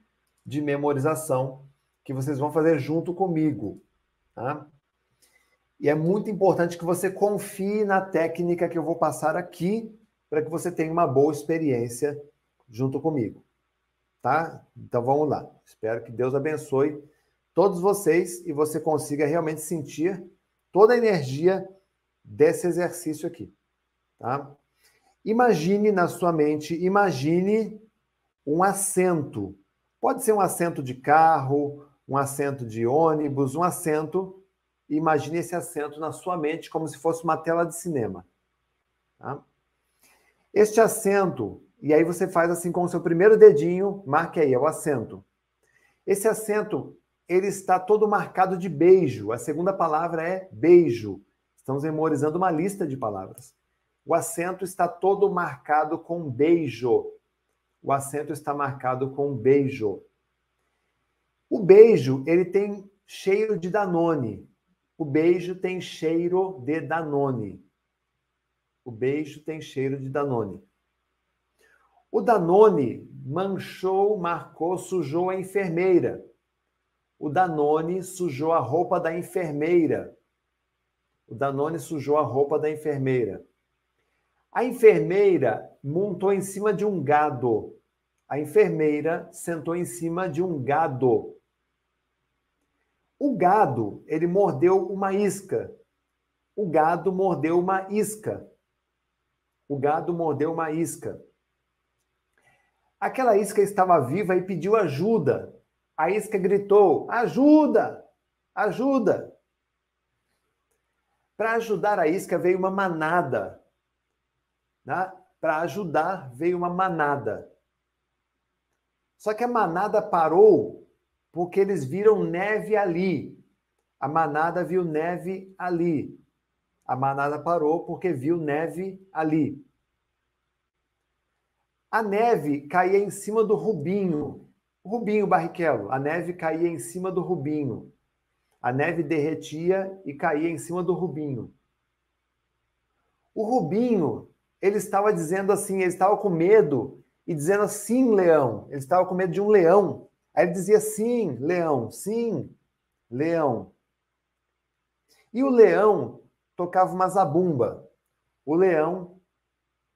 Speaker 1: de memorização que vocês vão fazer junto comigo. Tá? E é muito importante que você confie na técnica que eu vou passar aqui para que você tenha uma boa experiência junto comigo. Tá? Então vamos lá. Espero que Deus abençoe todos vocês e você consiga realmente sentir toda a energia desse exercício aqui. Tá? Imagine na sua mente, imagine um assento Pode ser um assento de carro, um assento de ônibus, um assento. Imagine esse assento na sua mente como se fosse uma tela de cinema. Tá? Este assento, e aí você faz assim com o seu primeiro dedinho, marque aí, é o assento. Esse assento, ele está todo marcado de beijo. A segunda palavra é beijo. Estamos memorizando uma lista de palavras. O assento está todo marcado com beijo o acento está marcado com beijo. O beijo, ele tem cheiro de Danone. O beijo tem cheiro de Danone. O beijo tem cheiro de Danone. O Danone manchou, marcou, sujou a enfermeira. O Danone sujou a roupa da enfermeira. O Danone sujou a roupa da enfermeira. A enfermeira montou em cima de um gado. A enfermeira sentou em cima de um gado. O gado, ele mordeu uma isca. O gado mordeu uma isca. O gado mordeu uma isca. Aquela isca estava viva e pediu ajuda. A isca gritou: Ajuda! Ajuda! Para ajudar a isca veio uma manada. Né? Para ajudar, veio uma manada. Só que a manada parou porque eles viram neve ali. A manada viu neve ali. A manada parou porque viu neve ali. A neve caía em cima do Rubinho. Rubinho Barrichello. A neve caía em cima do Rubinho. A neve derretia e caía em cima do Rubinho. O Rubinho ele estava dizendo assim, ele estava com medo e dizendo assim, leão. Ele estava com medo de um leão. Aí ele dizia sim, leão, sim, leão. E o leão tocava uma zabumba. O leão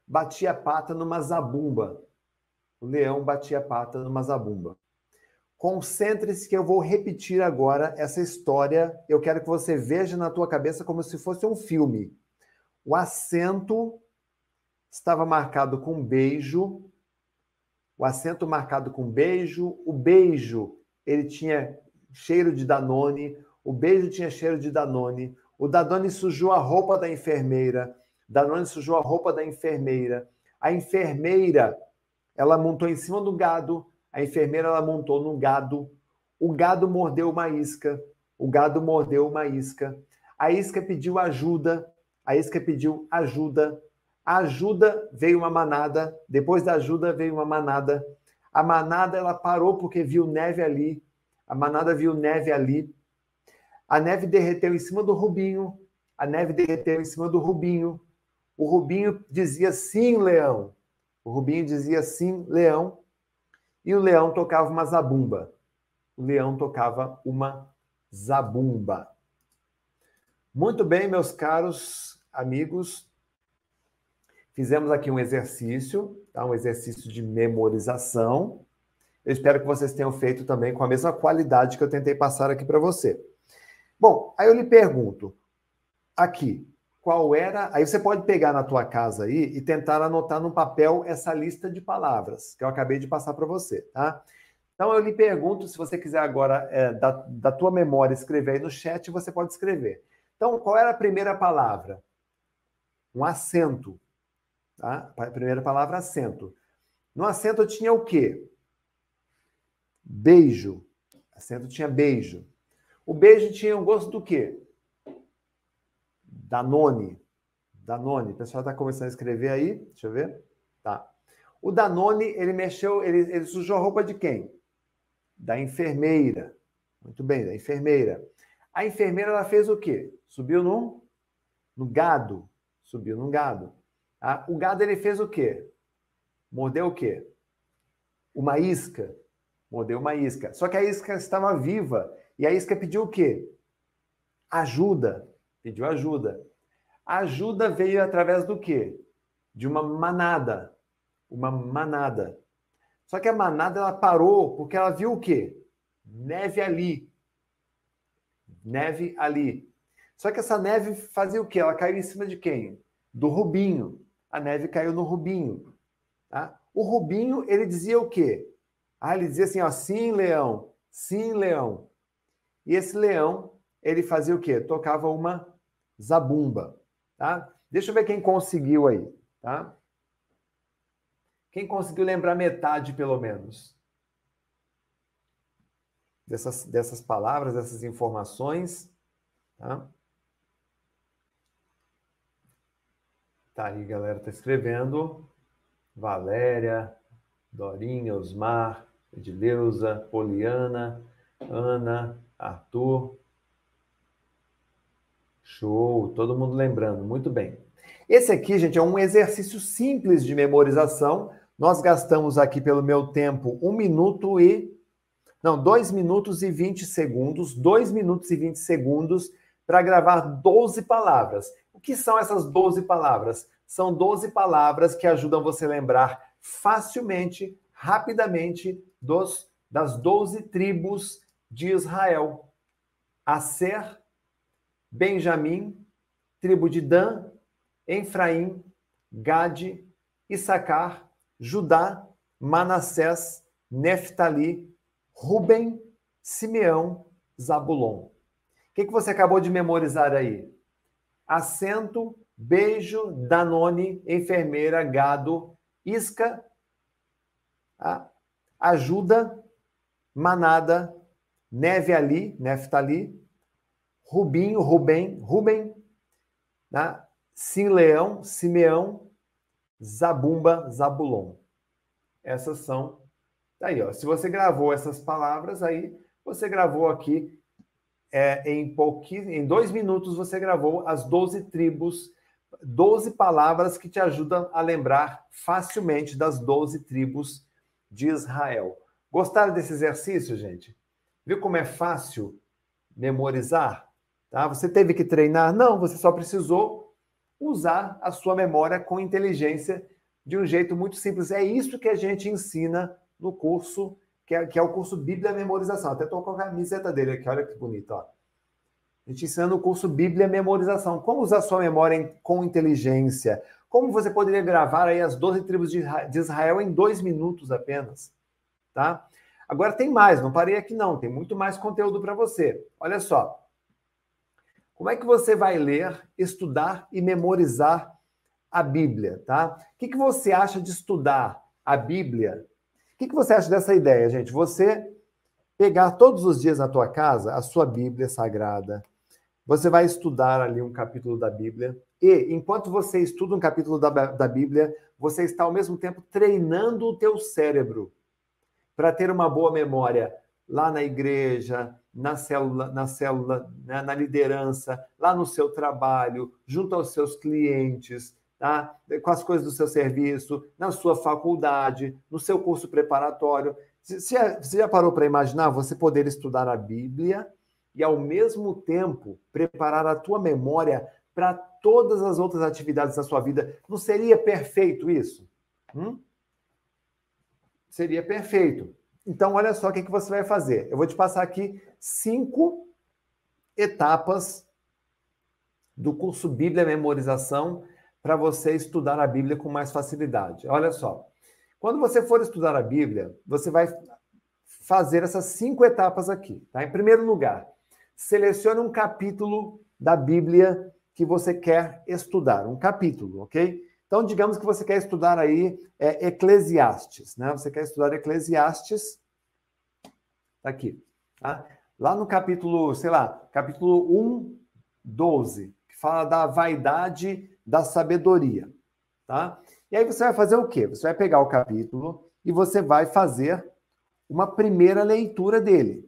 Speaker 1: batia a pata numa zabumba. O leão batia a pata numa zabumba. Concentre-se que eu vou repetir agora essa história. Eu quero que você veja na tua cabeça como se fosse um filme. O assento estava marcado com beijo. O assento marcado com beijo. O beijo, ele tinha cheiro de Danone. O beijo tinha cheiro de Danone. O Danone sujou a roupa da enfermeira. Danone sujou a roupa da enfermeira. A enfermeira, ela montou em cima do gado. A enfermeira, ela montou no gado. O gado mordeu uma isca. O gado mordeu uma isca. A isca pediu ajuda. A isca pediu ajuda. A ajuda veio uma manada. Depois da ajuda veio uma manada. A manada ela parou porque viu neve ali. A manada viu neve ali. A neve derreteu em cima do Rubinho. A neve derreteu em cima do Rubinho. O Rubinho dizia sim, leão. O Rubinho dizia sim, leão. E o leão tocava uma zabumba. O leão tocava uma zabumba. Muito bem, meus caros amigos. Fizemos aqui um exercício, tá? um exercício de memorização. Eu espero que vocês tenham feito também com a mesma qualidade que eu tentei passar aqui para você. Bom, aí eu lhe pergunto, aqui, qual era. Aí você pode pegar na tua casa aí e tentar anotar no papel essa lista de palavras que eu acabei de passar para você, tá? Então eu lhe pergunto, se você quiser agora é, da, da tua memória escrever aí no chat, você pode escrever. Então, qual era a primeira palavra? Um acento. Tá? Primeira palavra, acento. No acento tinha o quê? Beijo. Acento tinha beijo. O beijo tinha um gosto do quê? Danone. Danone. O pessoal está começando a escrever aí. Deixa eu ver. Tá. O Danone, ele mexeu, ele, ele sujou a roupa de quem? Da enfermeira. Muito bem, da enfermeira. A enfermeira, ela fez o quê? Subiu no, no gado. Subiu no gado. Ah, o gado, ele fez o quê? Mordeu o quê? Uma isca. Mordeu uma isca. Só que a isca estava viva. E a isca pediu o quê? Ajuda pediu ajuda. A ajuda veio através do quê? De uma manada. Uma manada. Só que a manada ela parou porque ela viu o quê? Neve ali. Neve ali. Só que essa neve fazia o quê? Ela caiu em cima de quem? Do Rubinho. A neve caiu no Rubinho. Tá? O Rubinho, ele dizia o quê? Ah, ele dizia assim, ó, sim, leão, sim, leão. E esse leão, ele fazia o quê? Tocava uma Zabumba, tá? Deixa eu ver quem conseguiu aí, tá? Quem conseguiu lembrar metade, pelo menos, dessas, dessas palavras, dessas informações, tá? Tá aí, galera, tá escrevendo. Valéria, Dorinha, Osmar, Edileuza, Poliana, Ana, Arthur, Show, todo mundo lembrando, muito bem. Esse aqui, gente, é um exercício simples de memorização. Nós gastamos aqui, pelo meu tempo, um minuto e. Não, dois minutos e 20 segundos, dois minutos e 20 segundos para gravar 12 palavras. O que são essas 12 palavras? São 12 palavras que ajudam você a lembrar facilmente, rapidamente, dos, das 12 tribos de Israel. Aser, Benjamim, tribo de Dan, Efraim, Gade, Issacar, Judá, Manassés, Neftali, Ruben, Simeão, Zabulon. O que, que você acabou de memorizar aí? Assento, beijo, Danone, enfermeira, gado, isca, tá? ajuda, manada, neve ali, Neftali, Rubinho, Rubem, Rubem, né? Leão, Simeão, Zabumba, Zabulon. Essas são. Tá aí, ó. Se você gravou essas palavras aí, você gravou aqui é, em em dois minutos você gravou as 12 tribos, 12 palavras que te ajudam a lembrar facilmente das 12 tribos de Israel. Gostaram desse exercício, gente? Viu como é fácil memorizar? Tá? Você teve que treinar? Não, você só precisou usar a sua memória com inteligência de um jeito muito simples. É isso que a gente ensina no curso que é, que é o curso Bíblia Memorização. Até estou com a camiseta dele aqui, olha que bonito, ó. A gente ensina o curso Bíblia Memorização. Como usar sua memória com inteligência. Como você poderia gravar aí as 12 tribos de Israel em dois minutos apenas, tá? Agora tem mais, não parei aqui não, tem muito mais conteúdo para você. Olha só. Como é que você vai ler, estudar e memorizar a Bíblia, tá? O que, que você acha de estudar a Bíblia? O que, que você acha dessa ideia, gente? Você pegar todos os dias na tua casa a sua Bíblia sagrada, você vai estudar ali um capítulo da Bíblia, e enquanto você estuda um capítulo da, da Bíblia, você está ao mesmo tempo treinando o teu cérebro para ter uma boa memória lá na igreja, na célula, na célula, né, na liderança, lá no seu trabalho, junto aos seus clientes, tá? com as coisas do seu serviço, na sua faculdade, no seu curso preparatório. Você já parou para imaginar você poder estudar a Bíblia e, ao mesmo tempo, preparar a tua memória para todas as outras atividades da sua vida? Não seria perfeito isso? Hum? Seria perfeito. Então, olha só o que, que você vai fazer. Eu vou te passar aqui cinco etapas do curso Bíblia Memorização para você estudar a Bíblia com mais facilidade. Olha só. Quando você for estudar a Bíblia, você vai fazer essas cinco etapas aqui. Tá? Em primeiro lugar, selecione um capítulo da Bíblia que você quer estudar, um capítulo, ok? Então, digamos que você quer estudar aí é, Eclesiastes, né? Você quer estudar Eclesiastes, tá aqui, tá? Lá no capítulo, sei lá, capítulo 1, 12, que fala da vaidade da sabedoria, tá? E aí você vai fazer o quê? Você vai pegar o capítulo e você vai fazer uma primeira leitura dele.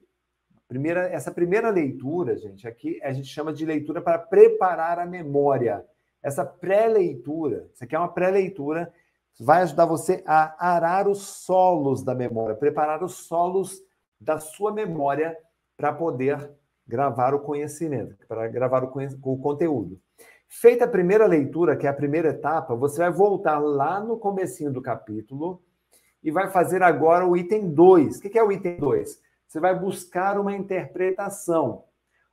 Speaker 1: Primeira, essa primeira leitura, gente, aqui a gente chama de leitura para preparar a memória essa pré-leitura, isso aqui é uma pré-leitura, vai ajudar você a arar os solos da memória, preparar os solos da sua memória para poder gravar o conhecimento, para gravar o, o conteúdo. Feita a primeira leitura, que é a primeira etapa, você vai voltar lá no comecinho do capítulo e vai fazer agora o item 2. O que é o item 2? Você vai buscar uma interpretação.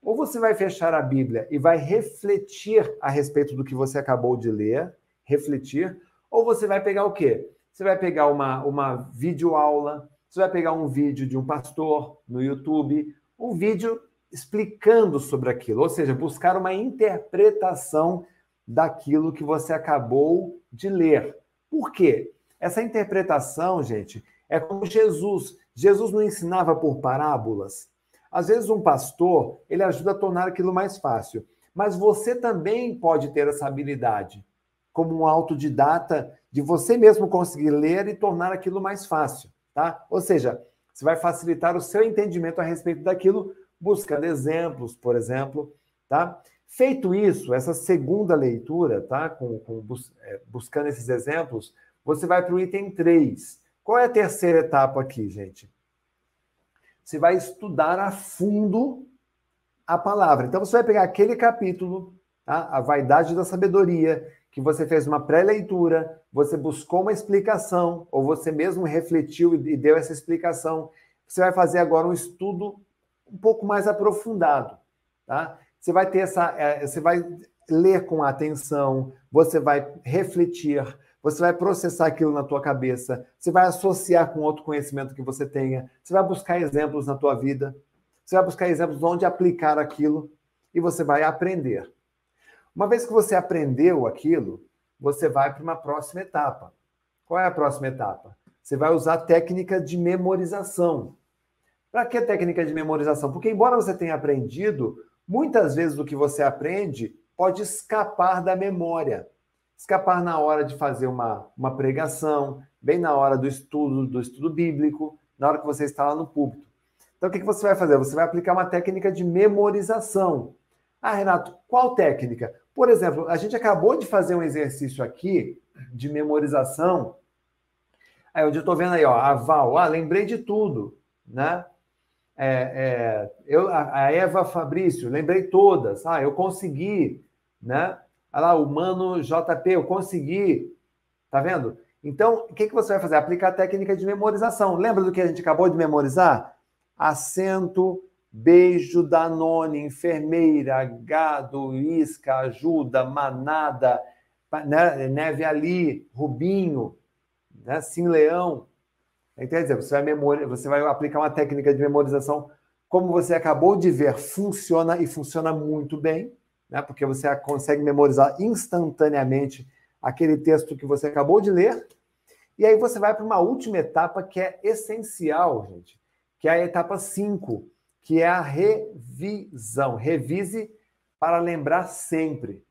Speaker 1: Ou você vai fechar a Bíblia e vai refletir a respeito do que você acabou de ler, refletir, ou você vai pegar o quê? Você vai pegar uma, uma videoaula, você vai pegar um vídeo de um pastor no YouTube, um vídeo explicando sobre aquilo, ou seja, buscar uma interpretação daquilo que você acabou de ler. Por quê? Essa interpretação, gente, é como Jesus. Jesus não ensinava por parábolas. Às vezes um pastor, ele ajuda a tornar aquilo mais fácil, mas você também pode ter essa habilidade, como um autodidata, de você mesmo conseguir ler e tornar aquilo mais fácil, tá? Ou seja, você vai facilitar o seu entendimento a respeito daquilo, buscando exemplos, por exemplo, tá? Feito isso, essa segunda leitura, tá? Com, com bus, é, buscando esses exemplos, você vai para o item 3. Qual é a terceira etapa aqui, gente? você vai estudar a fundo a palavra. Então, você vai pegar aquele capítulo, tá? a vaidade da sabedoria, que você fez uma pré-leitura, você buscou uma explicação, ou você mesmo refletiu e deu essa explicação. Você vai fazer agora um estudo um pouco mais aprofundado. Tá? Você vai ter essa. É, você vai ler com atenção, você vai refletir, você vai processar aquilo na tua cabeça, você vai associar com outro conhecimento que você tenha, você vai buscar exemplos na tua vida, você vai buscar exemplos onde aplicar aquilo e você vai aprender. Uma vez que você aprendeu aquilo, você vai para uma próxima etapa. Qual é a próxima etapa? Você vai usar técnica de memorização. Para que técnica de memorização? Porque, embora você tenha aprendido, muitas vezes o que você aprende pode escapar da memória escapar na hora de fazer uma, uma pregação, bem na hora do estudo, do estudo bíblico, na hora que você está lá no púlpito. Então, o que, que você vai fazer? Você vai aplicar uma técnica de memorização. Ah, Renato, qual técnica? Por exemplo, a gente acabou de fazer um exercício aqui de memorização. Aí, onde eu estou vendo aí, ó, a Val, ah, lembrei de tudo, né? É, é, eu, a Eva Fabrício, lembrei todas. Ah, eu consegui, né? Olha lá, o Mano JP, eu consegui. Tá vendo? Então, o que, que você vai fazer? Aplicar a técnica de memorização. Lembra do que a gente acabou de memorizar? Acento, beijo, danone, enfermeira, gado, isca, ajuda, manada, né? neve ali, rubinho, né? sim leão. Dizer, você vai, você vai aplicar uma técnica de memorização, como você acabou de ver, funciona e funciona muito bem, né? porque você consegue memorizar instantaneamente aquele texto que você acabou de ler, e aí você vai para uma última etapa que é essencial, gente, que é a etapa 5, que é a revisão. Revise para lembrar sempre,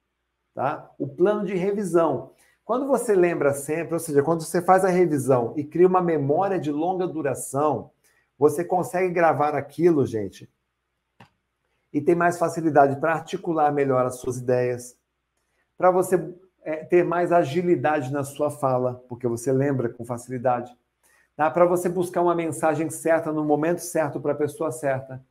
Speaker 1: tá? O plano de revisão. Quando você lembra sempre, ou seja, quando você faz a revisão e cria uma memória de longa duração, você consegue gravar aquilo, gente, e tem mais facilidade para articular melhor as suas ideias, para você é, ter mais agilidade na sua fala, porque você lembra com facilidade. Tá? Para você buscar uma mensagem certa no momento certo para a pessoa certa.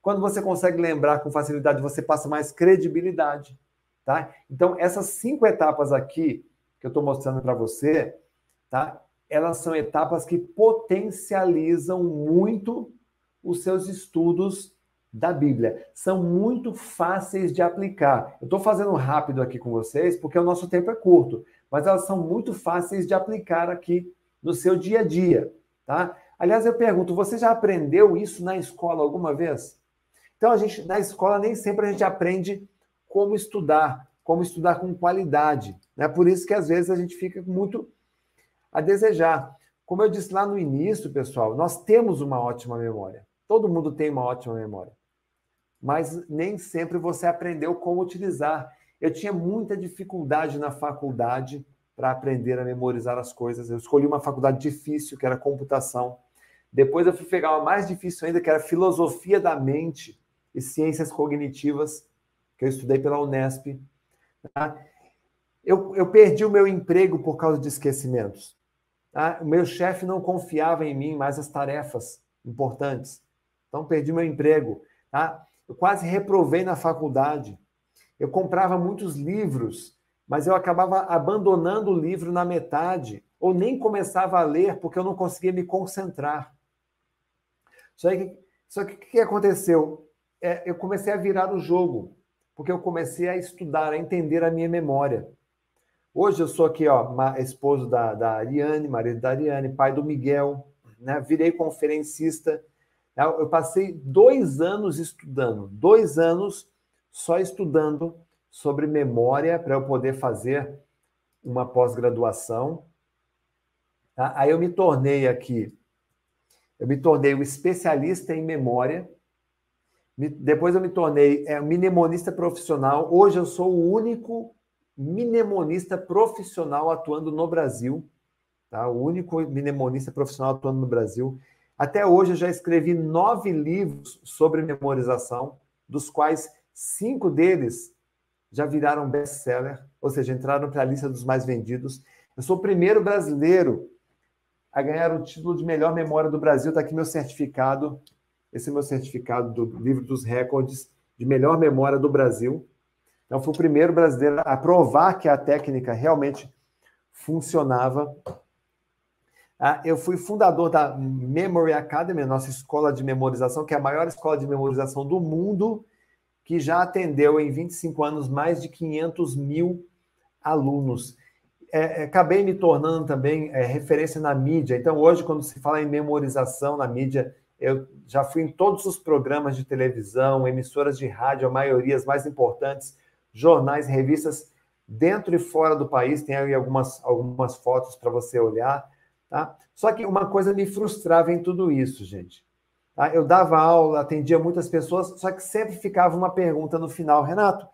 Speaker 1: Quando você consegue lembrar com facilidade, você passa mais credibilidade. Tá? Então, essas cinco etapas aqui que eu estou mostrando para você, tá? elas são etapas que potencializam muito os seus estudos da Bíblia. São muito fáceis de aplicar. Eu estou fazendo rápido aqui com vocês porque o nosso tempo é curto, mas elas são muito fáceis de aplicar aqui no seu dia a dia, tá? Aliás, eu pergunto, você já aprendeu isso na escola alguma vez? Então, a gente na escola nem sempre a gente aprende como estudar, como estudar com qualidade, né? Por isso que às vezes a gente fica muito a desejar. Como eu disse lá no início, pessoal, nós temos uma ótima memória. Todo mundo tem uma ótima memória mas nem sempre você aprendeu como utilizar. Eu tinha muita dificuldade na faculdade para aprender a memorizar as coisas. Eu escolhi uma faculdade difícil, que era computação. Depois eu fui pegar uma mais difícil ainda, que era filosofia da mente e ciências cognitivas, que eu estudei pela Unesp. Tá? Eu, eu perdi o meu emprego por causa de esquecimentos. Tá? O meu chefe não confiava em mim mais as tarefas importantes. Então, perdi meu emprego. Tá? Eu quase reprovei na faculdade. Eu comprava muitos livros, mas eu acabava abandonando o livro na metade, ou nem começava a ler porque eu não conseguia me concentrar. Só que, só que o que aconteceu? É, eu comecei a virar o jogo, porque eu comecei a estudar, a entender a minha memória. Hoje eu sou aqui, ó, esposo da, da Ariane, marido da Ariane, pai do Miguel, né? virei conferencista eu passei dois anos estudando, dois anos só estudando sobre memória para eu poder fazer uma pós-graduação. Tá? Aí eu me tornei aqui, eu me tornei um especialista em memória. Depois eu me tornei é, mnemonista profissional. Hoje eu sou o único mnemonista profissional atuando no Brasil. Tá? O único mnemonista profissional atuando no Brasil. Até hoje eu já escrevi nove livros sobre memorização, dos quais cinco deles já viraram best-seller, ou seja, entraram para a lista dos mais vendidos. Eu sou o primeiro brasileiro a ganhar o título de melhor memória do Brasil. Está aqui meu certificado. Esse é meu certificado do livro dos recordes de melhor memória do Brasil. Então, fui o primeiro brasileiro a provar que a técnica realmente funcionava ah, eu fui fundador da Memory Academy, nossa escola de memorização, que é a maior escola de memorização do mundo, que já atendeu em 25 anos mais de 500 mil alunos. É, é, acabei me tornando também é, referência na mídia. Então, hoje, quando se fala em memorização na mídia, eu já fui em todos os programas de televisão, emissoras de rádio, a maioria, as mais importantes, jornais, revistas, dentro e fora do país. Tem aí algumas, algumas fotos para você olhar. Tá? Só que uma coisa me frustrava em tudo isso, gente. Tá? Eu dava aula, atendia muitas pessoas, só que sempre ficava uma pergunta no final, Renato.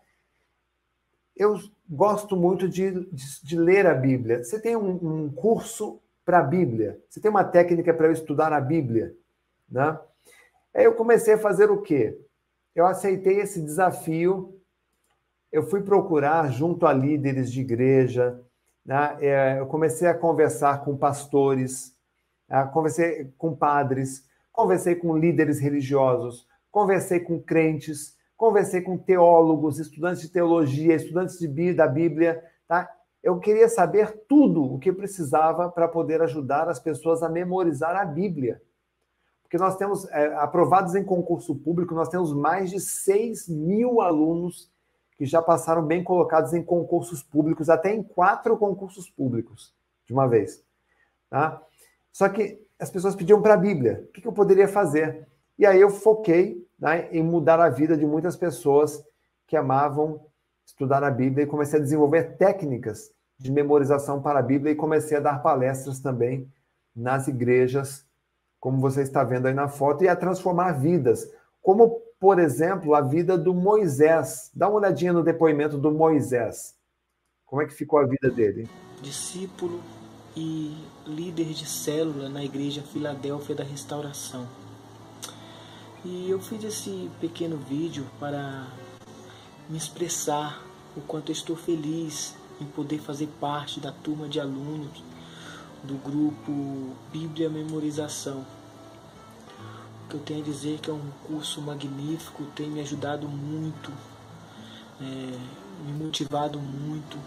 Speaker 1: Eu gosto muito de, de, de ler a Bíblia. Você tem um, um curso para a Bíblia? Você tem uma técnica para eu estudar a Bíblia? Né? Aí eu comecei a fazer o quê? Eu aceitei esse desafio. Eu fui procurar junto a líderes de igreja, né? É, eu comecei a conversar com pastores, né? conversei com padres, conversei com líderes religiosos, conversei com crentes, conversei com teólogos, estudantes de teologia, estudantes de, da Bíblia, tá? eu queria saber tudo o que precisava para poder ajudar as pessoas a memorizar a Bíblia. Porque nós temos, é, aprovados em concurso público, nós temos mais de 6 mil alunos que já passaram bem colocados em concursos públicos, até em quatro concursos públicos de uma vez. Tá? Só que as pessoas pediam para a Bíblia, o que, eu poderia fazer? E aí eu foquei né, em mudar a vida de muitas pessoas que amavam estudar a Bíblia e comecei a desenvolver técnicas de memorização para a Bíblia e comecei a dar palestras também nas igrejas, como você está vendo aí na foto, e a transformar vidas, como, por exemplo, a vida do Moisés. Dá uma olhadinha no depoimento do Moisés. Como é que ficou a vida dele?
Speaker 6: Discípulo e líder de célula na igreja Filadélfia da Restauração. E eu fiz esse pequeno vídeo para me expressar o quanto estou feliz em poder fazer parte da turma de alunos do grupo Bíblia Memorização. O que eu tenho a dizer é que é um curso magnífico, tem me ajudado muito, é, me motivado muito,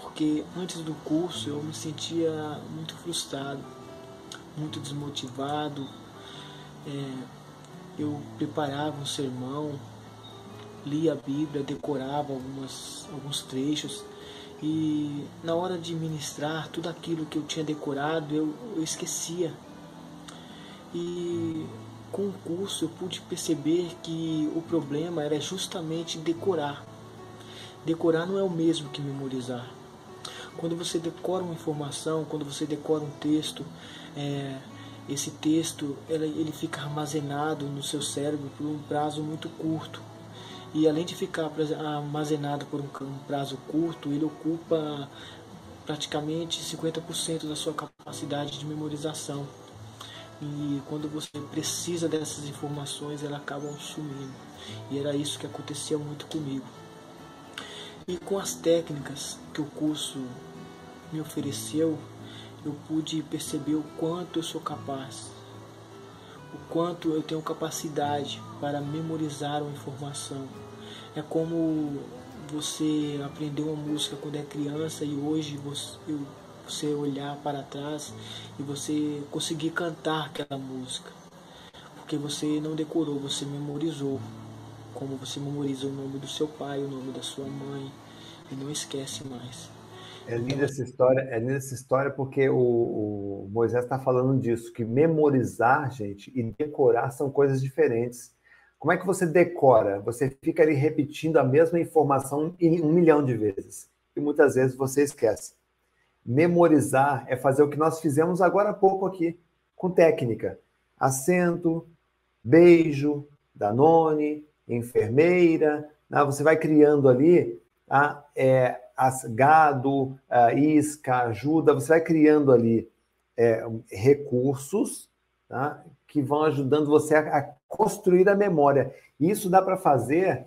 Speaker 6: porque antes do curso eu me sentia muito frustrado, muito desmotivado. É, eu preparava um sermão, lia a Bíblia, decorava algumas, alguns trechos e na hora de ministrar tudo aquilo que eu tinha decorado eu, eu esquecia. E com o curso eu pude perceber que o problema era justamente decorar. Decorar não é o mesmo que memorizar. Quando você decora uma informação, quando você decora um texto, é, esse texto ele, ele fica armazenado no seu cérebro por um prazo muito curto e além de ficar armazenado por um prazo curto, ele ocupa praticamente 50% da sua capacidade de memorização. E quando você precisa dessas informações, elas acabam sumindo. E era isso que acontecia muito comigo. E com as técnicas que o curso me ofereceu, eu pude perceber o quanto eu sou capaz, o quanto eu tenho capacidade para memorizar uma informação é como você aprender uma música quando é criança e hoje você, olhar para trás e você conseguir cantar aquela música. Porque você não decorou, você memorizou. Como você memoriza o nome do seu pai, o nome da sua mãe e não esquece mais.
Speaker 1: É linda essa história, é linda essa história porque o, o Moisés está falando disso, que memorizar, gente, e decorar são coisas diferentes. Como é que você decora? Você fica ali repetindo a mesma informação um milhão de vezes. E muitas vezes você esquece. Memorizar é fazer o que nós fizemos agora há pouco aqui, com técnica. Acento, beijo, Danone, enfermeira. Né? Você vai criando ali a, é, as, gado, a isca, ajuda. Você vai criando ali é, recursos tá? Que vão ajudando você a, construir a memória. Isso dá para fazer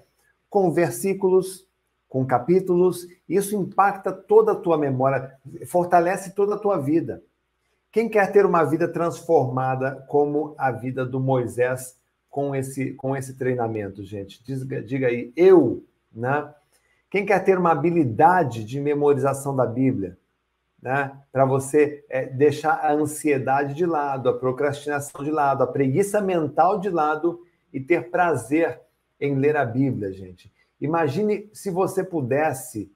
Speaker 1: com versículos, com capítulos, isso impacta toda a tua memória, fortalece toda a tua vida. Quem quer ter uma vida transformada como a vida do Moisés com esse, com esse treinamento, gente? Diga, diga aí, eu, né? Quem quer ter uma habilidade de memorização da Bíblia? Né? Para você é, deixar a ansiedade de lado, a procrastinação de lado, a preguiça mental de lado e ter prazer em ler a Bíblia, gente. Imagine se você pudesse,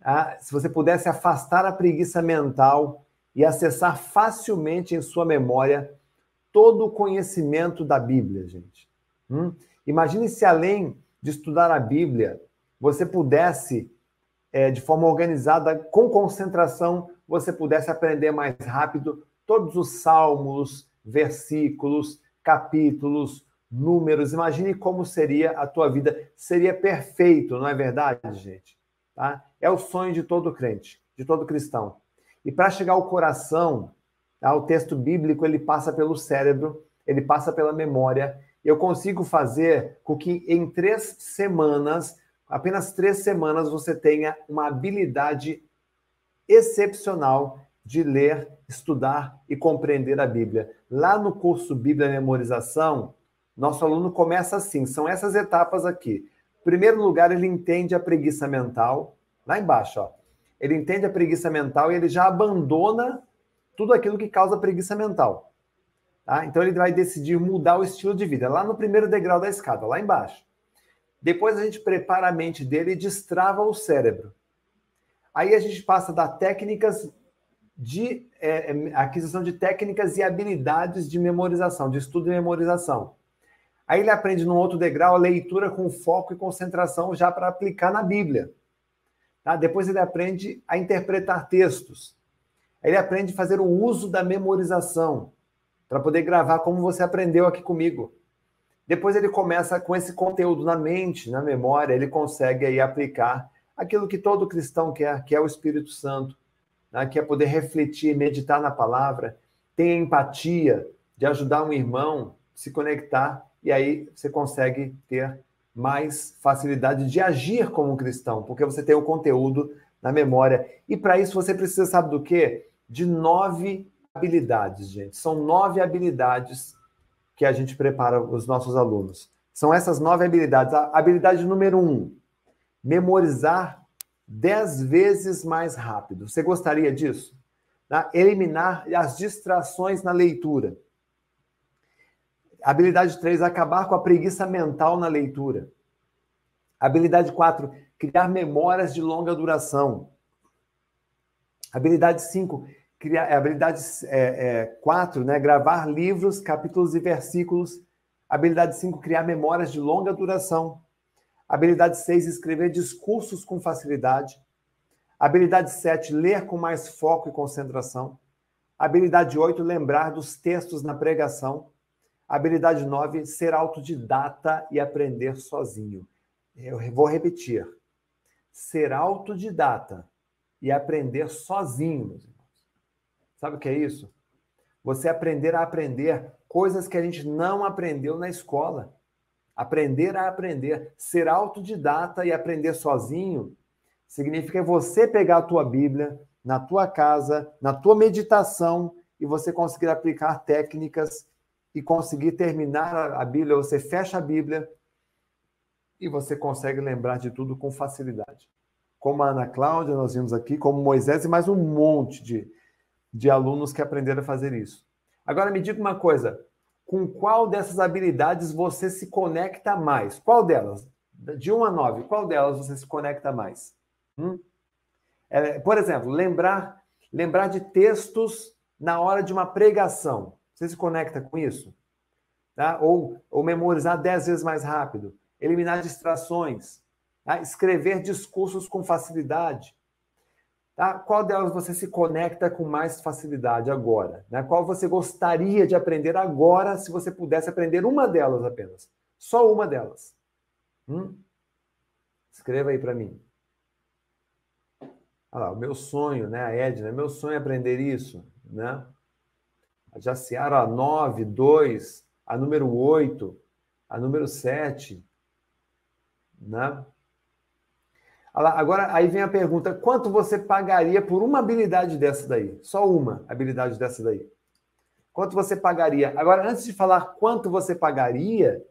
Speaker 1: ah, se você pudesse afastar a preguiça mental e acessar facilmente em sua memória todo o conhecimento da Bíblia, gente. Hum? Imagine se além de estudar a Bíblia, você pudesse é, de forma organizada, com concentração, você pudesse aprender mais rápido todos os salmos, versículos, capítulos, números. Imagine como seria a tua vida. Seria perfeito, não é verdade, gente? Tá? É o sonho de todo crente, de todo cristão. E para chegar ao coração, tá? o texto bíblico ele passa pelo cérebro, ele passa pela memória. Eu consigo fazer com que em três semanas apenas três semanas você tenha uma habilidade excepcional de ler, estudar e compreender a Bíblia. Lá no curso Bíblia Memorização, nosso aluno começa assim: são essas etapas aqui. Em primeiro lugar, ele entende a preguiça mental. Lá embaixo, ó. ele entende a preguiça mental e ele já abandona tudo aquilo que causa preguiça mental. Tá? Então ele vai decidir mudar o estilo de vida, lá no primeiro degrau da escada, lá embaixo. Depois a gente prepara a mente dele e destrava o cérebro. Aí a gente passa a dar técnicas de é, é, aquisição de técnicas e habilidades de memorização, de estudo e memorização. Aí ele aprende num outro degrau a leitura com foco e concentração já para aplicar na Bíblia. Tá? Depois ele aprende a interpretar textos. Ele aprende a fazer o uso da memorização para poder gravar como você aprendeu aqui comigo. Depois ele começa com esse conteúdo na mente, na memória, ele consegue aí aplicar aquilo que todo cristão quer, que é o Espírito Santo, né? que é poder refletir, meditar na palavra, ter empatia de ajudar um irmão, se conectar, e aí você consegue ter mais facilidade de agir como um cristão, porque você tem o conteúdo na memória. E para isso você precisa, sabe do quê? De nove habilidades, gente. São nove habilidades que a gente prepara os nossos alunos. São essas nove habilidades. A habilidade número um, memorizar dez vezes mais rápido. Você gostaria disso? Tá? Eliminar as distrações na leitura. Habilidade 3, acabar com a preguiça mental na leitura. Habilidade 4, criar memórias de longa duração. Habilidade 5, criar, é, habilidade 4, é, é, né, gravar livros, capítulos e versículos. Habilidade 5, criar memórias de longa duração. Habilidade 6, escrever discursos com facilidade. Habilidade 7, ler com mais foco e concentração. Habilidade 8, lembrar dos textos na pregação. Habilidade 9, ser autodidata e aprender sozinho. Eu vou repetir. Ser autodidata e aprender sozinho, meus irmãos. Sabe o que é isso? Você aprender a aprender coisas que a gente não aprendeu na escola. Aprender a aprender, ser autodidata e aprender sozinho, significa você pegar a tua Bíblia na tua casa, na tua meditação e você conseguir aplicar técnicas e conseguir terminar a Bíblia, você fecha a Bíblia e você consegue lembrar de tudo com facilidade. Como a Ana Cláudia, nós vimos aqui, como Moisés e mais um monte de, de alunos que aprenderam a fazer isso. Agora me diga uma coisa: com qual dessas habilidades você se conecta mais? Qual delas? De 1 a 9, qual delas você se conecta mais? Hum? É, por exemplo, lembrar, lembrar de textos na hora de uma pregação. Você se conecta com isso? Tá? Ou, ou memorizar 10 vezes mais rápido. Eliminar distrações. Tá? Escrever discursos com facilidade. Tá? Qual delas você se conecta com mais facilidade agora? Né? Qual você gostaria de aprender agora se você pudesse aprender uma delas apenas? Só uma delas. Hum? Escreva aí para mim. Olha lá, o meu sonho, né? A Edna, meu sonho é aprender isso, né? A Jaciara, a 9, 2, a número 8, a número 7, né? Agora, aí vem a pergunta: quanto você pagaria por uma habilidade dessa daí? Só uma habilidade dessa daí. Quanto você pagaria? Agora, antes de falar quanto você pagaria,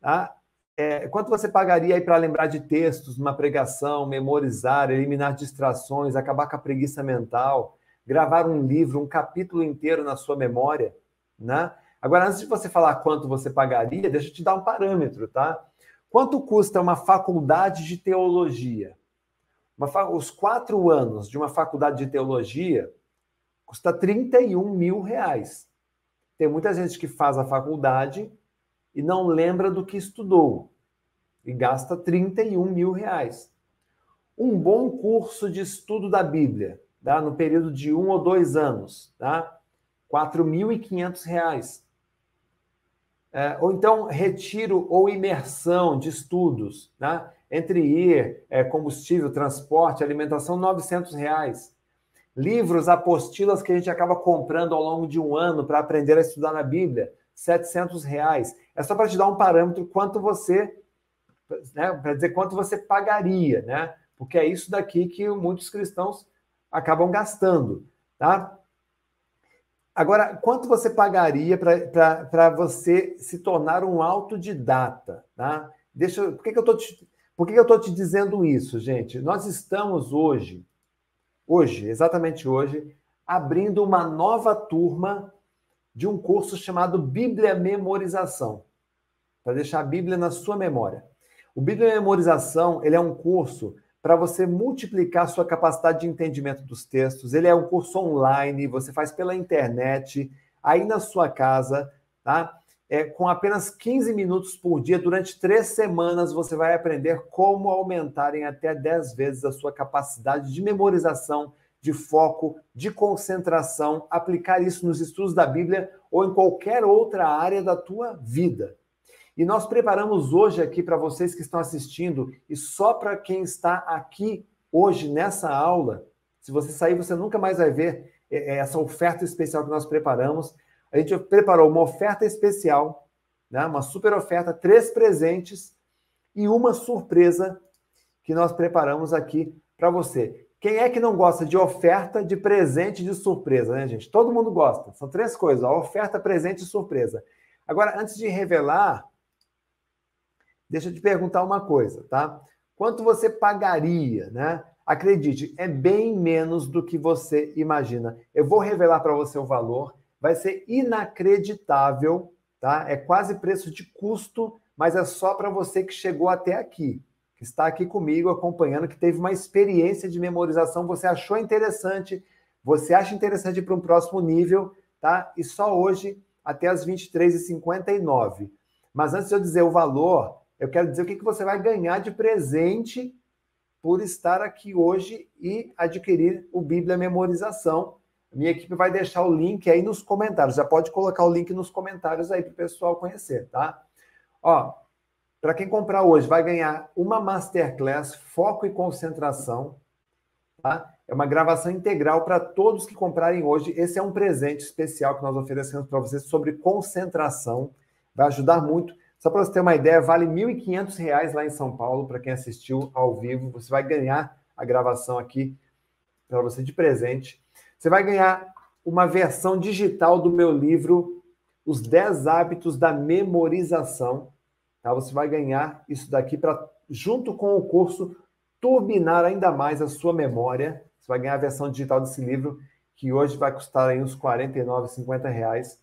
Speaker 1: tá? É, quanto você pagaria aí para lembrar de textos, numa pregação, memorizar, eliminar distrações, acabar com a preguiça mental, gravar um livro, um capítulo inteiro na sua memória, né? Agora, antes de você falar quanto você pagaria, deixa eu te dar um parâmetro, tá? Quanto custa uma faculdade de teologia? Uma, os quatro anos de uma faculdade de teologia custa 31 mil reais. Tem muita gente que faz a faculdade e não lembra do que estudou e gasta 31 mil reais. Um bom curso de estudo da Bíblia, tá? no período de um ou dois anos, tá? 4.500 reais. É, ou então retiro ou imersão de estudos, né? entre ir, é, combustível, transporte, alimentação, 900 reais. Livros, apostilas que a gente acaba comprando ao longo de um ano para aprender a estudar na Bíblia, 700 reais. É só para te dar um parâmetro quanto você, né, para dizer quanto você pagaria, né? Porque é isso daqui que muitos cristãos acabam gastando, tá? Agora, quanto você pagaria para você se tornar um autodidata? Tá? Deixa, por que, que eu estou te, por que, que eu te dizendo isso, gente? Nós estamos hoje hoje, exatamente hoje, abrindo uma nova turma de um curso chamado Bíblia Memorização, para deixar a Bíblia na sua memória. O Bíblia Memorização, ele é um curso para você multiplicar sua capacidade de entendimento dos textos. Ele é um curso online, você faz pela internet, aí na sua casa, tá? É, com apenas 15 minutos por dia, durante três semanas, você vai aprender como aumentar em até 10 vezes a sua capacidade de memorização, de foco, de concentração, aplicar isso nos estudos da Bíblia ou em qualquer outra área da tua vida. E nós preparamos hoje aqui para vocês que estão assistindo e só para quem está aqui hoje nessa aula, se você sair, você nunca mais vai ver é, é, essa oferta especial que nós preparamos. A gente preparou uma oferta especial, né? uma super oferta, três presentes e uma surpresa que nós preparamos aqui para você. Quem é que não gosta de oferta, de presente, de surpresa, né, gente? Todo mundo gosta. São três coisas: ó, oferta, presente e surpresa. Agora, antes de revelar, deixa eu te perguntar uma coisa, tá? Quanto você pagaria, né? Acredite, é bem menos do que você imagina. Eu vou revelar para você o valor, vai ser inacreditável, tá? É quase preço de custo, mas é só para você que chegou até aqui que está aqui comigo acompanhando, que teve uma experiência de memorização, você achou interessante, você acha interessante para um próximo nível, tá? E só hoje, até as 23h59. Mas antes de eu dizer o valor, eu quero dizer o que, que você vai ganhar de presente por estar aqui hoje e adquirir o Bíblia Memorização. Minha equipe vai deixar o link aí nos comentários. Já pode colocar o link nos comentários aí para o pessoal conhecer, tá? Ó, para quem comprar hoje, vai ganhar uma masterclass foco e concentração. Tá? É uma gravação integral para todos que comprarem hoje. Esse é um presente especial que nós oferecemos para vocês sobre concentração. Vai ajudar muito. Só para você ter uma ideia, vale R$ 1.500 lá em São Paulo para quem assistiu ao vivo. Você vai ganhar a gravação aqui para você de presente. Você vai ganhar uma versão digital do meu livro Os 10 Hábitos da Memorização. Tá? Você vai ganhar isso daqui para, junto com o curso, turbinar ainda mais a sua memória. Você vai ganhar a versão digital desse livro, que hoje vai custar aí uns R$ 49, 50 reais.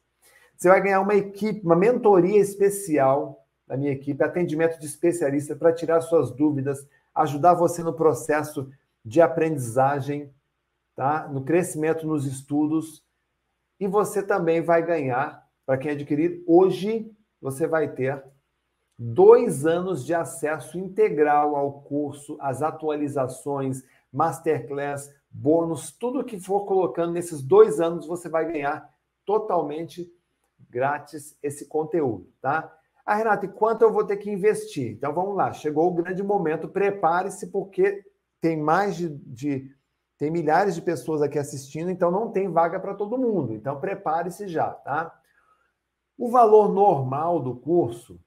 Speaker 1: Você vai ganhar uma equipe, uma mentoria especial da minha equipe, atendimento de especialista para tirar suas dúvidas, ajudar você no processo de aprendizagem, tá? no crescimento nos estudos. E você também vai ganhar, para quem adquirir, hoje você vai ter dois anos de acesso integral ao curso, as atualizações, masterclass, bônus, tudo que for colocando nesses dois anos, você vai ganhar totalmente grátis esse conteúdo, tá? Ah, Renato, e quanto eu vou ter que investir? Então vamos lá, chegou o grande momento, prepare-se, porque tem mais de, de, tem milhares de pessoas aqui assistindo, então não tem vaga para todo mundo. Então prepare-se já, tá? O valor normal do curso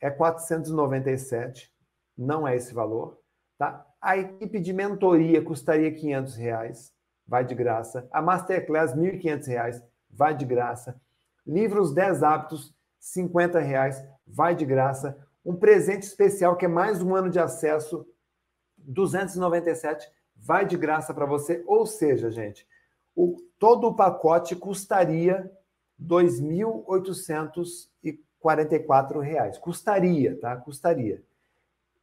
Speaker 1: é 497, não é esse valor. Tá? A equipe de mentoria custaria 500 reais, vai de graça. A Masterclass, 1.500 reais, vai de graça. Livros 10 hábitos, 50 reais, vai de graça. Um presente especial que é mais um ano de acesso, 297, vai de graça para você. Ou seja, gente, o, todo o pacote custaria 2.840 44 reais. Custaria, tá? Custaria.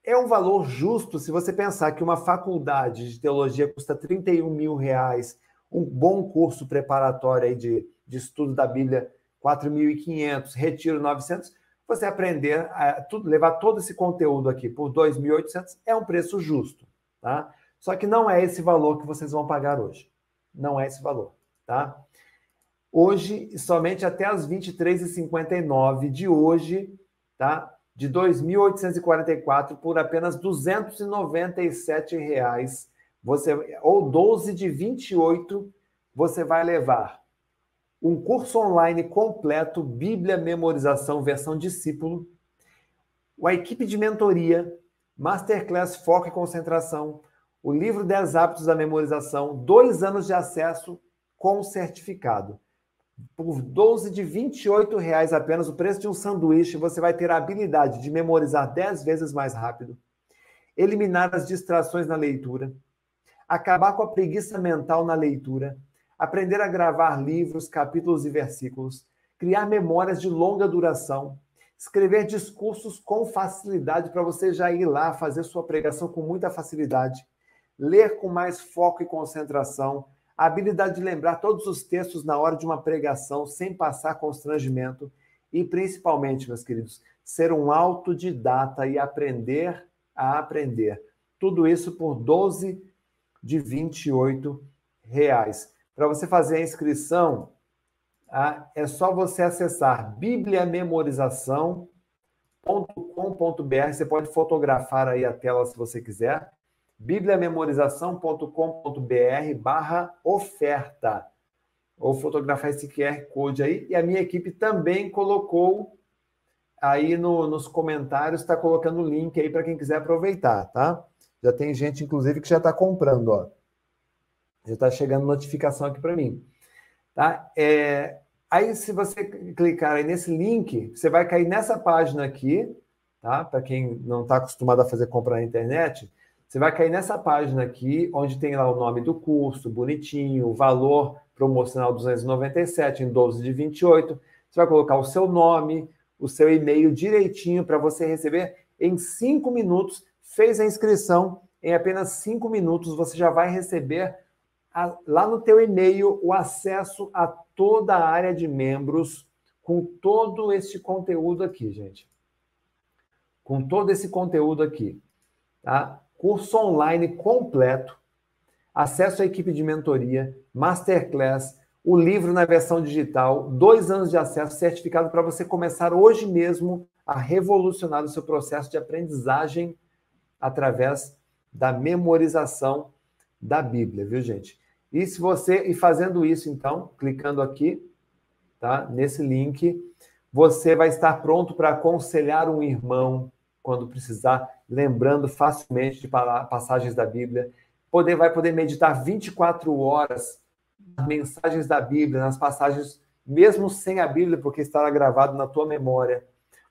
Speaker 1: É um valor justo se você pensar que uma faculdade de teologia custa 31 mil reais, um bom curso preparatório aí de, de estudo da Bíblia 4.500, retiro 900, você aprender a tudo, levar todo esse conteúdo aqui por 2.800 é um preço justo, tá? Só que não é esse valor que vocês vão pagar hoje. Não é esse valor, tá? Hoje, somente até as 23h59 de hoje, tá? De 2.844 por apenas 297 reais. Você ou 12 de 28, você vai levar um curso online completo, Bíblia Memorização versão discípulo, a equipe de mentoria, Masterclass Foco e Concentração, o livro 10 Hábitos da Memorização, dois anos de acesso com certificado. Por 12 de 28 reais apenas, o preço de um sanduíche, você vai ter a habilidade de memorizar 10 vezes mais rápido, eliminar as distrações na leitura, acabar com a preguiça mental na leitura, aprender a gravar livros, capítulos e versículos, criar memórias de longa duração, escrever discursos com facilidade para você já ir lá fazer sua pregação com muita facilidade, ler com mais foco e concentração, a habilidade de lembrar todos os textos na hora de uma pregação sem passar constrangimento e principalmente, meus queridos, ser um autodidata e aprender a aprender. Tudo isso por 12 de 28 reais. Para você fazer a inscrição, ah, é só você acessar bibliamemorização.com.br. Você pode fotografar aí a tela se você quiser. bibliamemorização.com.br barra oferta. Ou fotografar esse QR Code aí. E a minha equipe também colocou aí no, nos comentários, está colocando o link aí para quem quiser aproveitar, tá? Já tem gente, inclusive, que já está comprando, ó. Já está chegando notificação aqui para mim. Tá? É, aí, se você clicar aí nesse link, você vai cair nessa página aqui, tá? Para quem não está acostumado a fazer compra na internet, você vai cair nessa página aqui, onde tem lá o nome do curso, bonitinho, o valor promocional 297 em 12 de 28. Você vai colocar o seu nome, o seu e-mail direitinho para você receber em cinco minutos. Fez a inscrição, em apenas cinco minutos você já vai receber a, lá no teu e-mail o acesso a toda a área de membros com todo esse conteúdo aqui, gente. Com todo esse conteúdo aqui, tá? Curso online completo, acesso à equipe de mentoria, masterclass, o livro na versão digital, dois anos de acesso certificado para você começar hoje mesmo a revolucionar o seu processo de aprendizagem através da memorização da Bíblia, viu, gente? E se você e fazendo isso, então, clicando aqui, tá? Nesse link, você vai estar pronto para aconselhar um irmão quando precisar, lembrando facilmente de passagens da Bíblia. Poder vai poder meditar 24 horas nas mensagens da Bíblia, nas passagens mesmo sem a Bíblia, porque estará gravado na tua memória.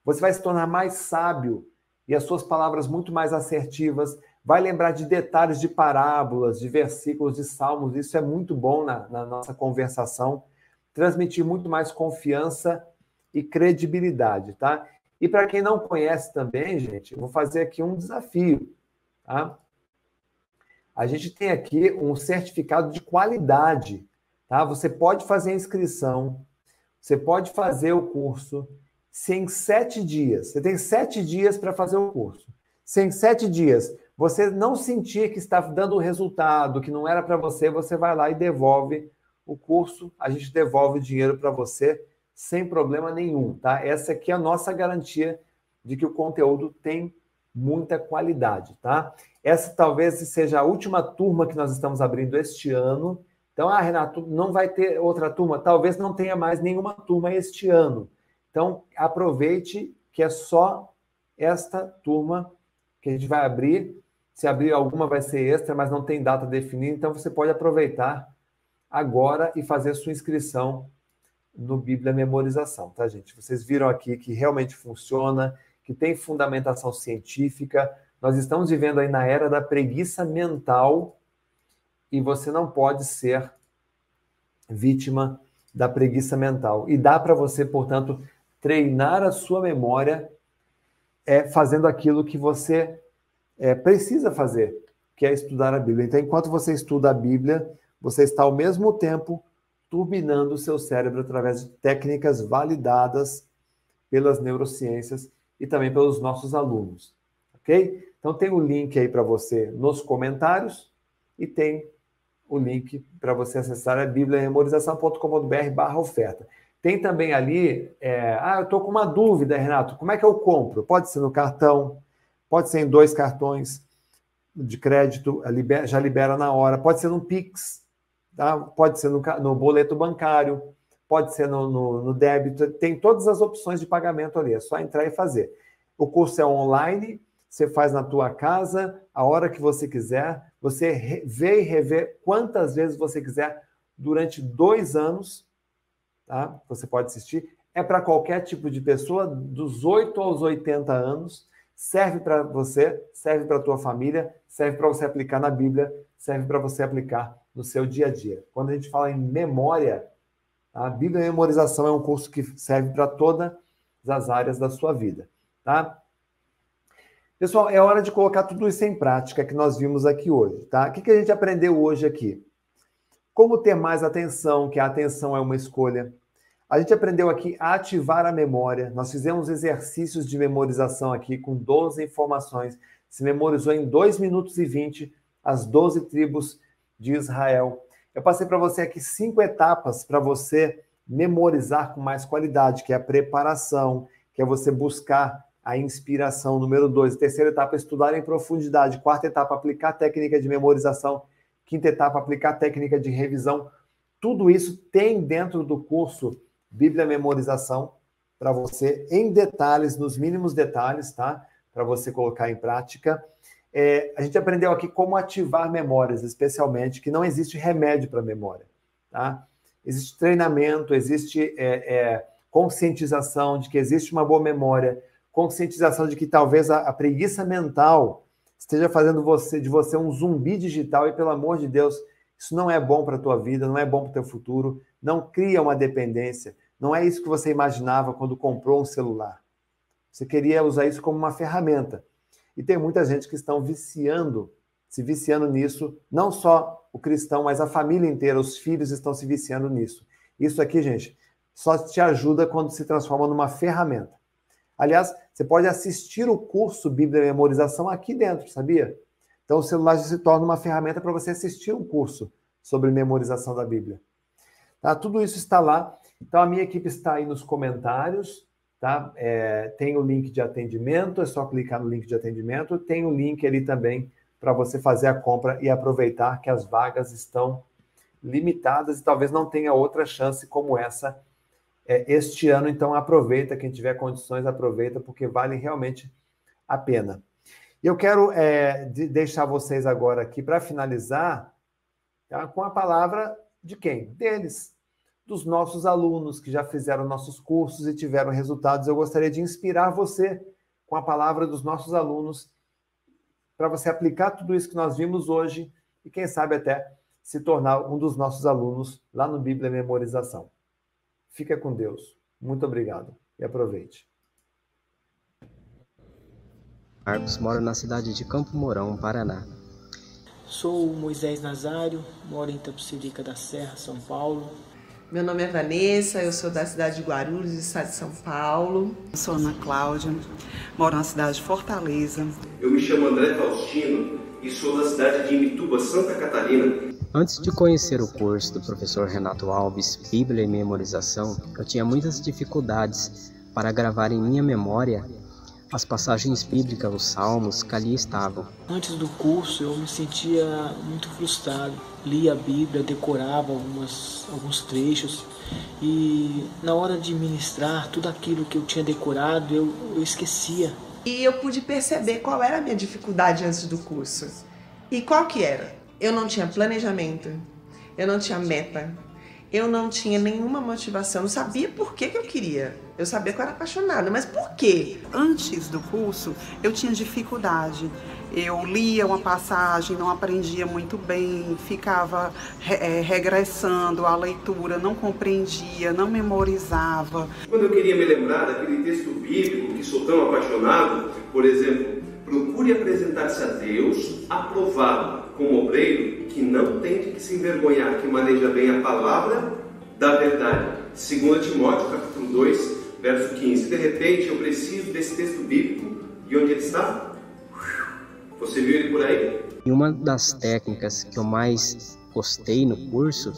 Speaker 1: Você vai se tornar mais sábio e as suas palavras muito mais assertivas vai lembrar de detalhes de parábolas, de versículos de salmos. Isso é muito bom na, na nossa conversação. Transmitir muito mais confiança e credibilidade, tá? E para quem não conhece também, gente, vou fazer aqui um desafio, tá? A gente tem aqui um certificado de qualidade, tá? Você pode fazer a inscrição, você pode fazer o curso, se em sete dias, você tem sete dias para fazer o curso. Se em sete dias você não sentir que está dando resultado, que não era para você, você vai lá e devolve o curso, a gente devolve o dinheiro para você sem problema nenhum, tá? Essa aqui é a nossa garantia de que o conteúdo tem muita qualidade, tá? Essa talvez seja a última turma que nós estamos abrindo este ano. Então, ah, Renato, não vai ter outra turma? Talvez não tenha mais nenhuma turma este ano. Então, aproveite que é só esta turma que a gente vai abrir se abrir alguma, vai ser extra, mas não tem data definida. Então, você pode aproveitar agora e fazer sua inscrição no Bíblia Memorização, tá, gente? Vocês viram aqui que realmente funciona, que tem fundamentação científica. Nós estamos vivendo aí na era da preguiça mental e você não pode ser vítima da preguiça mental. E dá para você, portanto, treinar a sua memória é fazendo aquilo que você é, precisa fazer, que é estudar a Bíblia. Então, enquanto você estuda a Bíblia, você está ao mesmo tempo turbinando o seu cérebro através de técnicas validadas pelas neurociências e também pelos nossos alunos, ok? Então tem o um link aí para você nos comentários e tem o link para você acessar a bibliamemorização.com.br barra oferta. Tem também ali, é, ah, eu estou com uma dúvida, Renato, como é que eu compro? Pode ser no cartão, Pode ser em dois cartões de crédito, já libera na hora. Pode ser no Pix, tá? pode ser no, no boleto bancário, pode ser no, no, no, débito. Tem todas as opções de pagamento ali. É só entrar e fazer. O curso é online, você faz na tua casa, a hora que você quiser. Você vê e revê quantas vezes você quiser durante dois anos. Tá? Você pode assistir. É para qualquer tipo de pessoa, dos 8 aos 80 anos serve para você, serve para a tua família, serve para você aplicar na Bíblia, serve para você aplicar no seu dia a dia. Quando a gente fala em memória, a Bíblia Memorização é um curso que serve para todas as áreas da sua vida, tá? Pessoal, é hora de colocar tudo isso em prática que nós vimos aqui hoje, tá? O que, que a gente aprendeu hoje aqui? Como ter mais atenção, que a atenção é uma escolha. A gente aprendeu aqui a ativar a memória. Nós fizemos exercícios de memorização aqui com 12 informações. Se memorizou em 2 minutos e 20 as 12 tribos de Israel. Eu passei para você aqui cinco etapas para você memorizar com mais qualidade, que é a preparação, que é você buscar a inspiração. Número dois, terceira etapa, estudar em profundidade. Quarta etapa, aplicar técnica de memorização. Quinta etapa, aplicar técnica de revisão. Tudo isso tem dentro do curso Bíblia Memorização para você, em detalhes, nos mínimos detalhes, tá? Para você colocar em prática. É, a gente aprendeu aqui como ativar memórias, especialmente, que não existe remédio para memória. Tá? Existe treinamento, existe é, é, conscientização de que existe uma boa memória, conscientização de que talvez a, a preguiça mental esteja fazendo você de você um zumbi digital e, pelo amor de Deus, isso não é bom para a tua vida, não é bom para o teu futuro, não cria uma dependência. Não é isso que você imaginava quando comprou um celular. Você queria usar isso como uma ferramenta. E tem muita gente que estão viciando, se viciando nisso, não só o cristão, mas a família inteira, os filhos estão se viciando nisso. Isso aqui, gente, só te ajuda quando se transforma numa ferramenta. Aliás, você pode assistir o curso Bíblia Memorização aqui dentro, sabia? Então o celular se torna uma ferramenta para você assistir um curso sobre memorização da Bíblia. Tá? Tudo isso está lá. Então a minha equipe está aí nos comentários. Tá? É, tem o link de atendimento, é só clicar no link de atendimento. Tem o link ali também para você fazer a compra e aproveitar que as vagas estão limitadas e talvez não tenha outra chance como essa é, este ano. Então aproveita, quem tiver condições, aproveita, porque vale realmente a pena. Eu quero é, de deixar vocês agora aqui para finalizar tá, com a palavra de quem? Deles dos nossos alunos que já fizeram nossos cursos e tiveram resultados. Eu gostaria de inspirar você com a palavra dos nossos alunos para você aplicar tudo isso que nós vimos hoje e quem sabe até se tornar um dos nossos alunos lá no Bíblia Memorização. Fica com Deus. Muito obrigado e aproveite.
Speaker 7: Marcos mora na cidade de Campo Mourão, Paraná.
Speaker 6: Sou Moisés Nazário, moro em Tapsirica da Serra, São Paulo.
Speaker 8: Meu nome é Vanessa, eu sou da cidade de Guarulhos, estado de São Paulo.
Speaker 5: Eu sou Ana Cláudia, moro na cidade de Fortaleza.
Speaker 9: Eu me chamo André Faustino e sou da cidade de Imituba, Santa Catarina.
Speaker 7: Antes de conhecer o curso do professor Renato Alves, Bíblia e Memorização, eu tinha muitas dificuldades para gravar em minha memória as passagens bíblicas, os salmos que ali estavam.
Speaker 6: Antes do curso eu me sentia muito frustrado. Lia a Bíblia, decorava algumas, alguns trechos e na hora de ministrar tudo aquilo que eu tinha decorado eu, eu esquecia.
Speaker 8: E eu pude perceber qual era a minha dificuldade antes do curso. E qual que era? Eu não tinha planejamento, eu não tinha meta, eu não tinha nenhuma motivação, não sabia por que, que eu queria. Eu sabia que eu era apaixonada, mas por quê?
Speaker 5: Antes do curso, eu tinha dificuldade. Eu lia uma passagem, não aprendia muito bem, ficava é, regressando a leitura, não compreendia, não memorizava.
Speaker 9: Quando eu queria me lembrar daquele texto bíblico que sou tão apaixonado, por exemplo, procure apresentar-se a Deus aprovado como obreiro que não tem de que se envergonhar, que maneja bem a palavra da verdade. 2 Timóteo, capítulo 2, verso 15. De repente, eu preciso desse texto bíblico. E onde ele está? Você viu ele por aí?
Speaker 7: E uma das técnicas que eu mais gostei no curso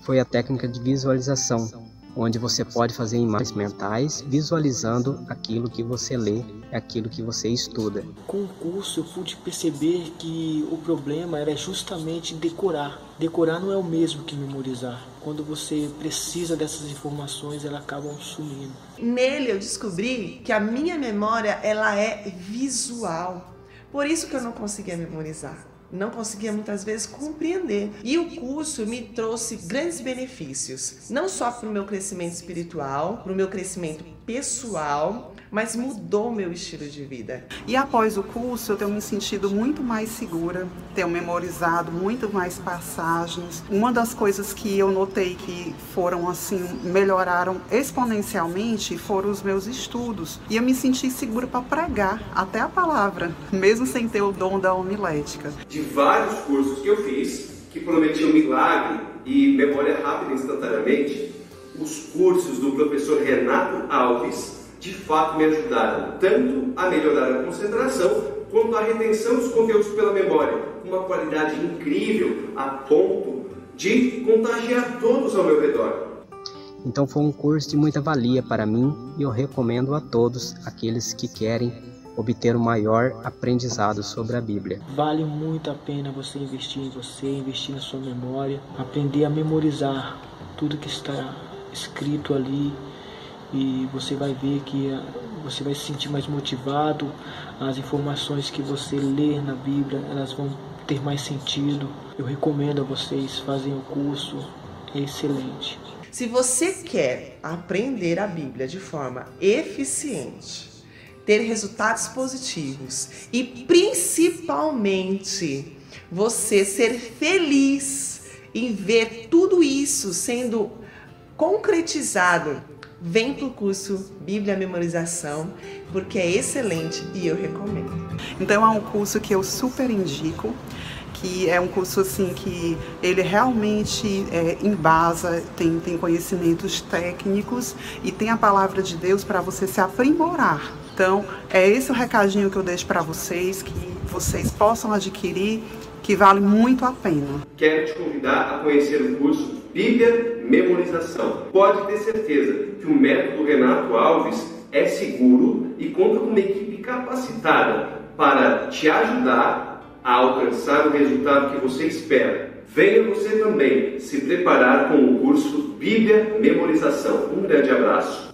Speaker 7: foi a técnica de visualização, onde você pode fazer imagens mentais visualizando aquilo que você lê, aquilo que você estuda.
Speaker 6: Com o curso eu pude perceber que o problema era justamente decorar. Decorar não é o mesmo que memorizar. Quando você precisa dessas informações, elas acabam sumindo.
Speaker 8: Nele eu descobri que a minha memória ela é visual. Por isso que eu não conseguia memorizar não conseguia muitas vezes compreender. E o curso me trouxe grandes benefícios, não só para o meu crescimento espiritual, para o meu crescimento pessoal, mas mudou meu estilo de vida.
Speaker 5: E após o curso, eu tenho me sentido muito mais segura, tenho memorizado muito mais passagens. Uma das coisas que eu notei que foram assim, melhoraram exponencialmente foram os meus estudos. E eu me senti segura para pregar até a palavra, mesmo sem ter o dom da homilética.
Speaker 9: De vários cursos que eu fiz, que prometiam milagre e memória rápida instantaneamente, os cursos do professor Renato Alves de fato me ajudaram tanto a melhorar a concentração quanto a retenção dos conteúdos pela memória, com uma qualidade incrível a ponto de contagiar todos ao meu redor.
Speaker 7: Então foi um curso de muita valia para mim e eu recomendo a todos aqueles que querem obter o maior aprendizado sobre a Bíblia.
Speaker 6: Vale muito a pena você investir em você, investir na sua memória, aprender a memorizar tudo que está escrito ali e você vai ver que eh, você vai se sentir mais motivado, as informações que você lê na Bíblia, elas vão ter mais sentido. Eu recomendo a vocês fazerem o curso, é excelente.
Speaker 8: Se você quer aprender a Bíblia de forma eficiente, ter resultados positivos e principalmente você ser feliz em ver tudo isso sendo concretizado vem para o curso Bíblia Memorização, porque é excelente e eu recomendo.
Speaker 5: Então é um curso que eu super indico que é um curso assim que ele realmente é, embasa, tem, tem conhecimentos técnicos e tem a palavra de Deus para você se aprimorar. Então, é esse o recadinho que eu deixo para vocês, que vocês possam adquirir, que vale muito a pena.
Speaker 9: Quero te convidar a conhecer o curso Bíblia Memorização. Pode ter certeza que o método Renato Alves é seguro e conta com uma equipe capacitada para te ajudar a alcançar o resultado que você espera. Venha você também se preparar com o curso Bíblia Memorização. Um grande abraço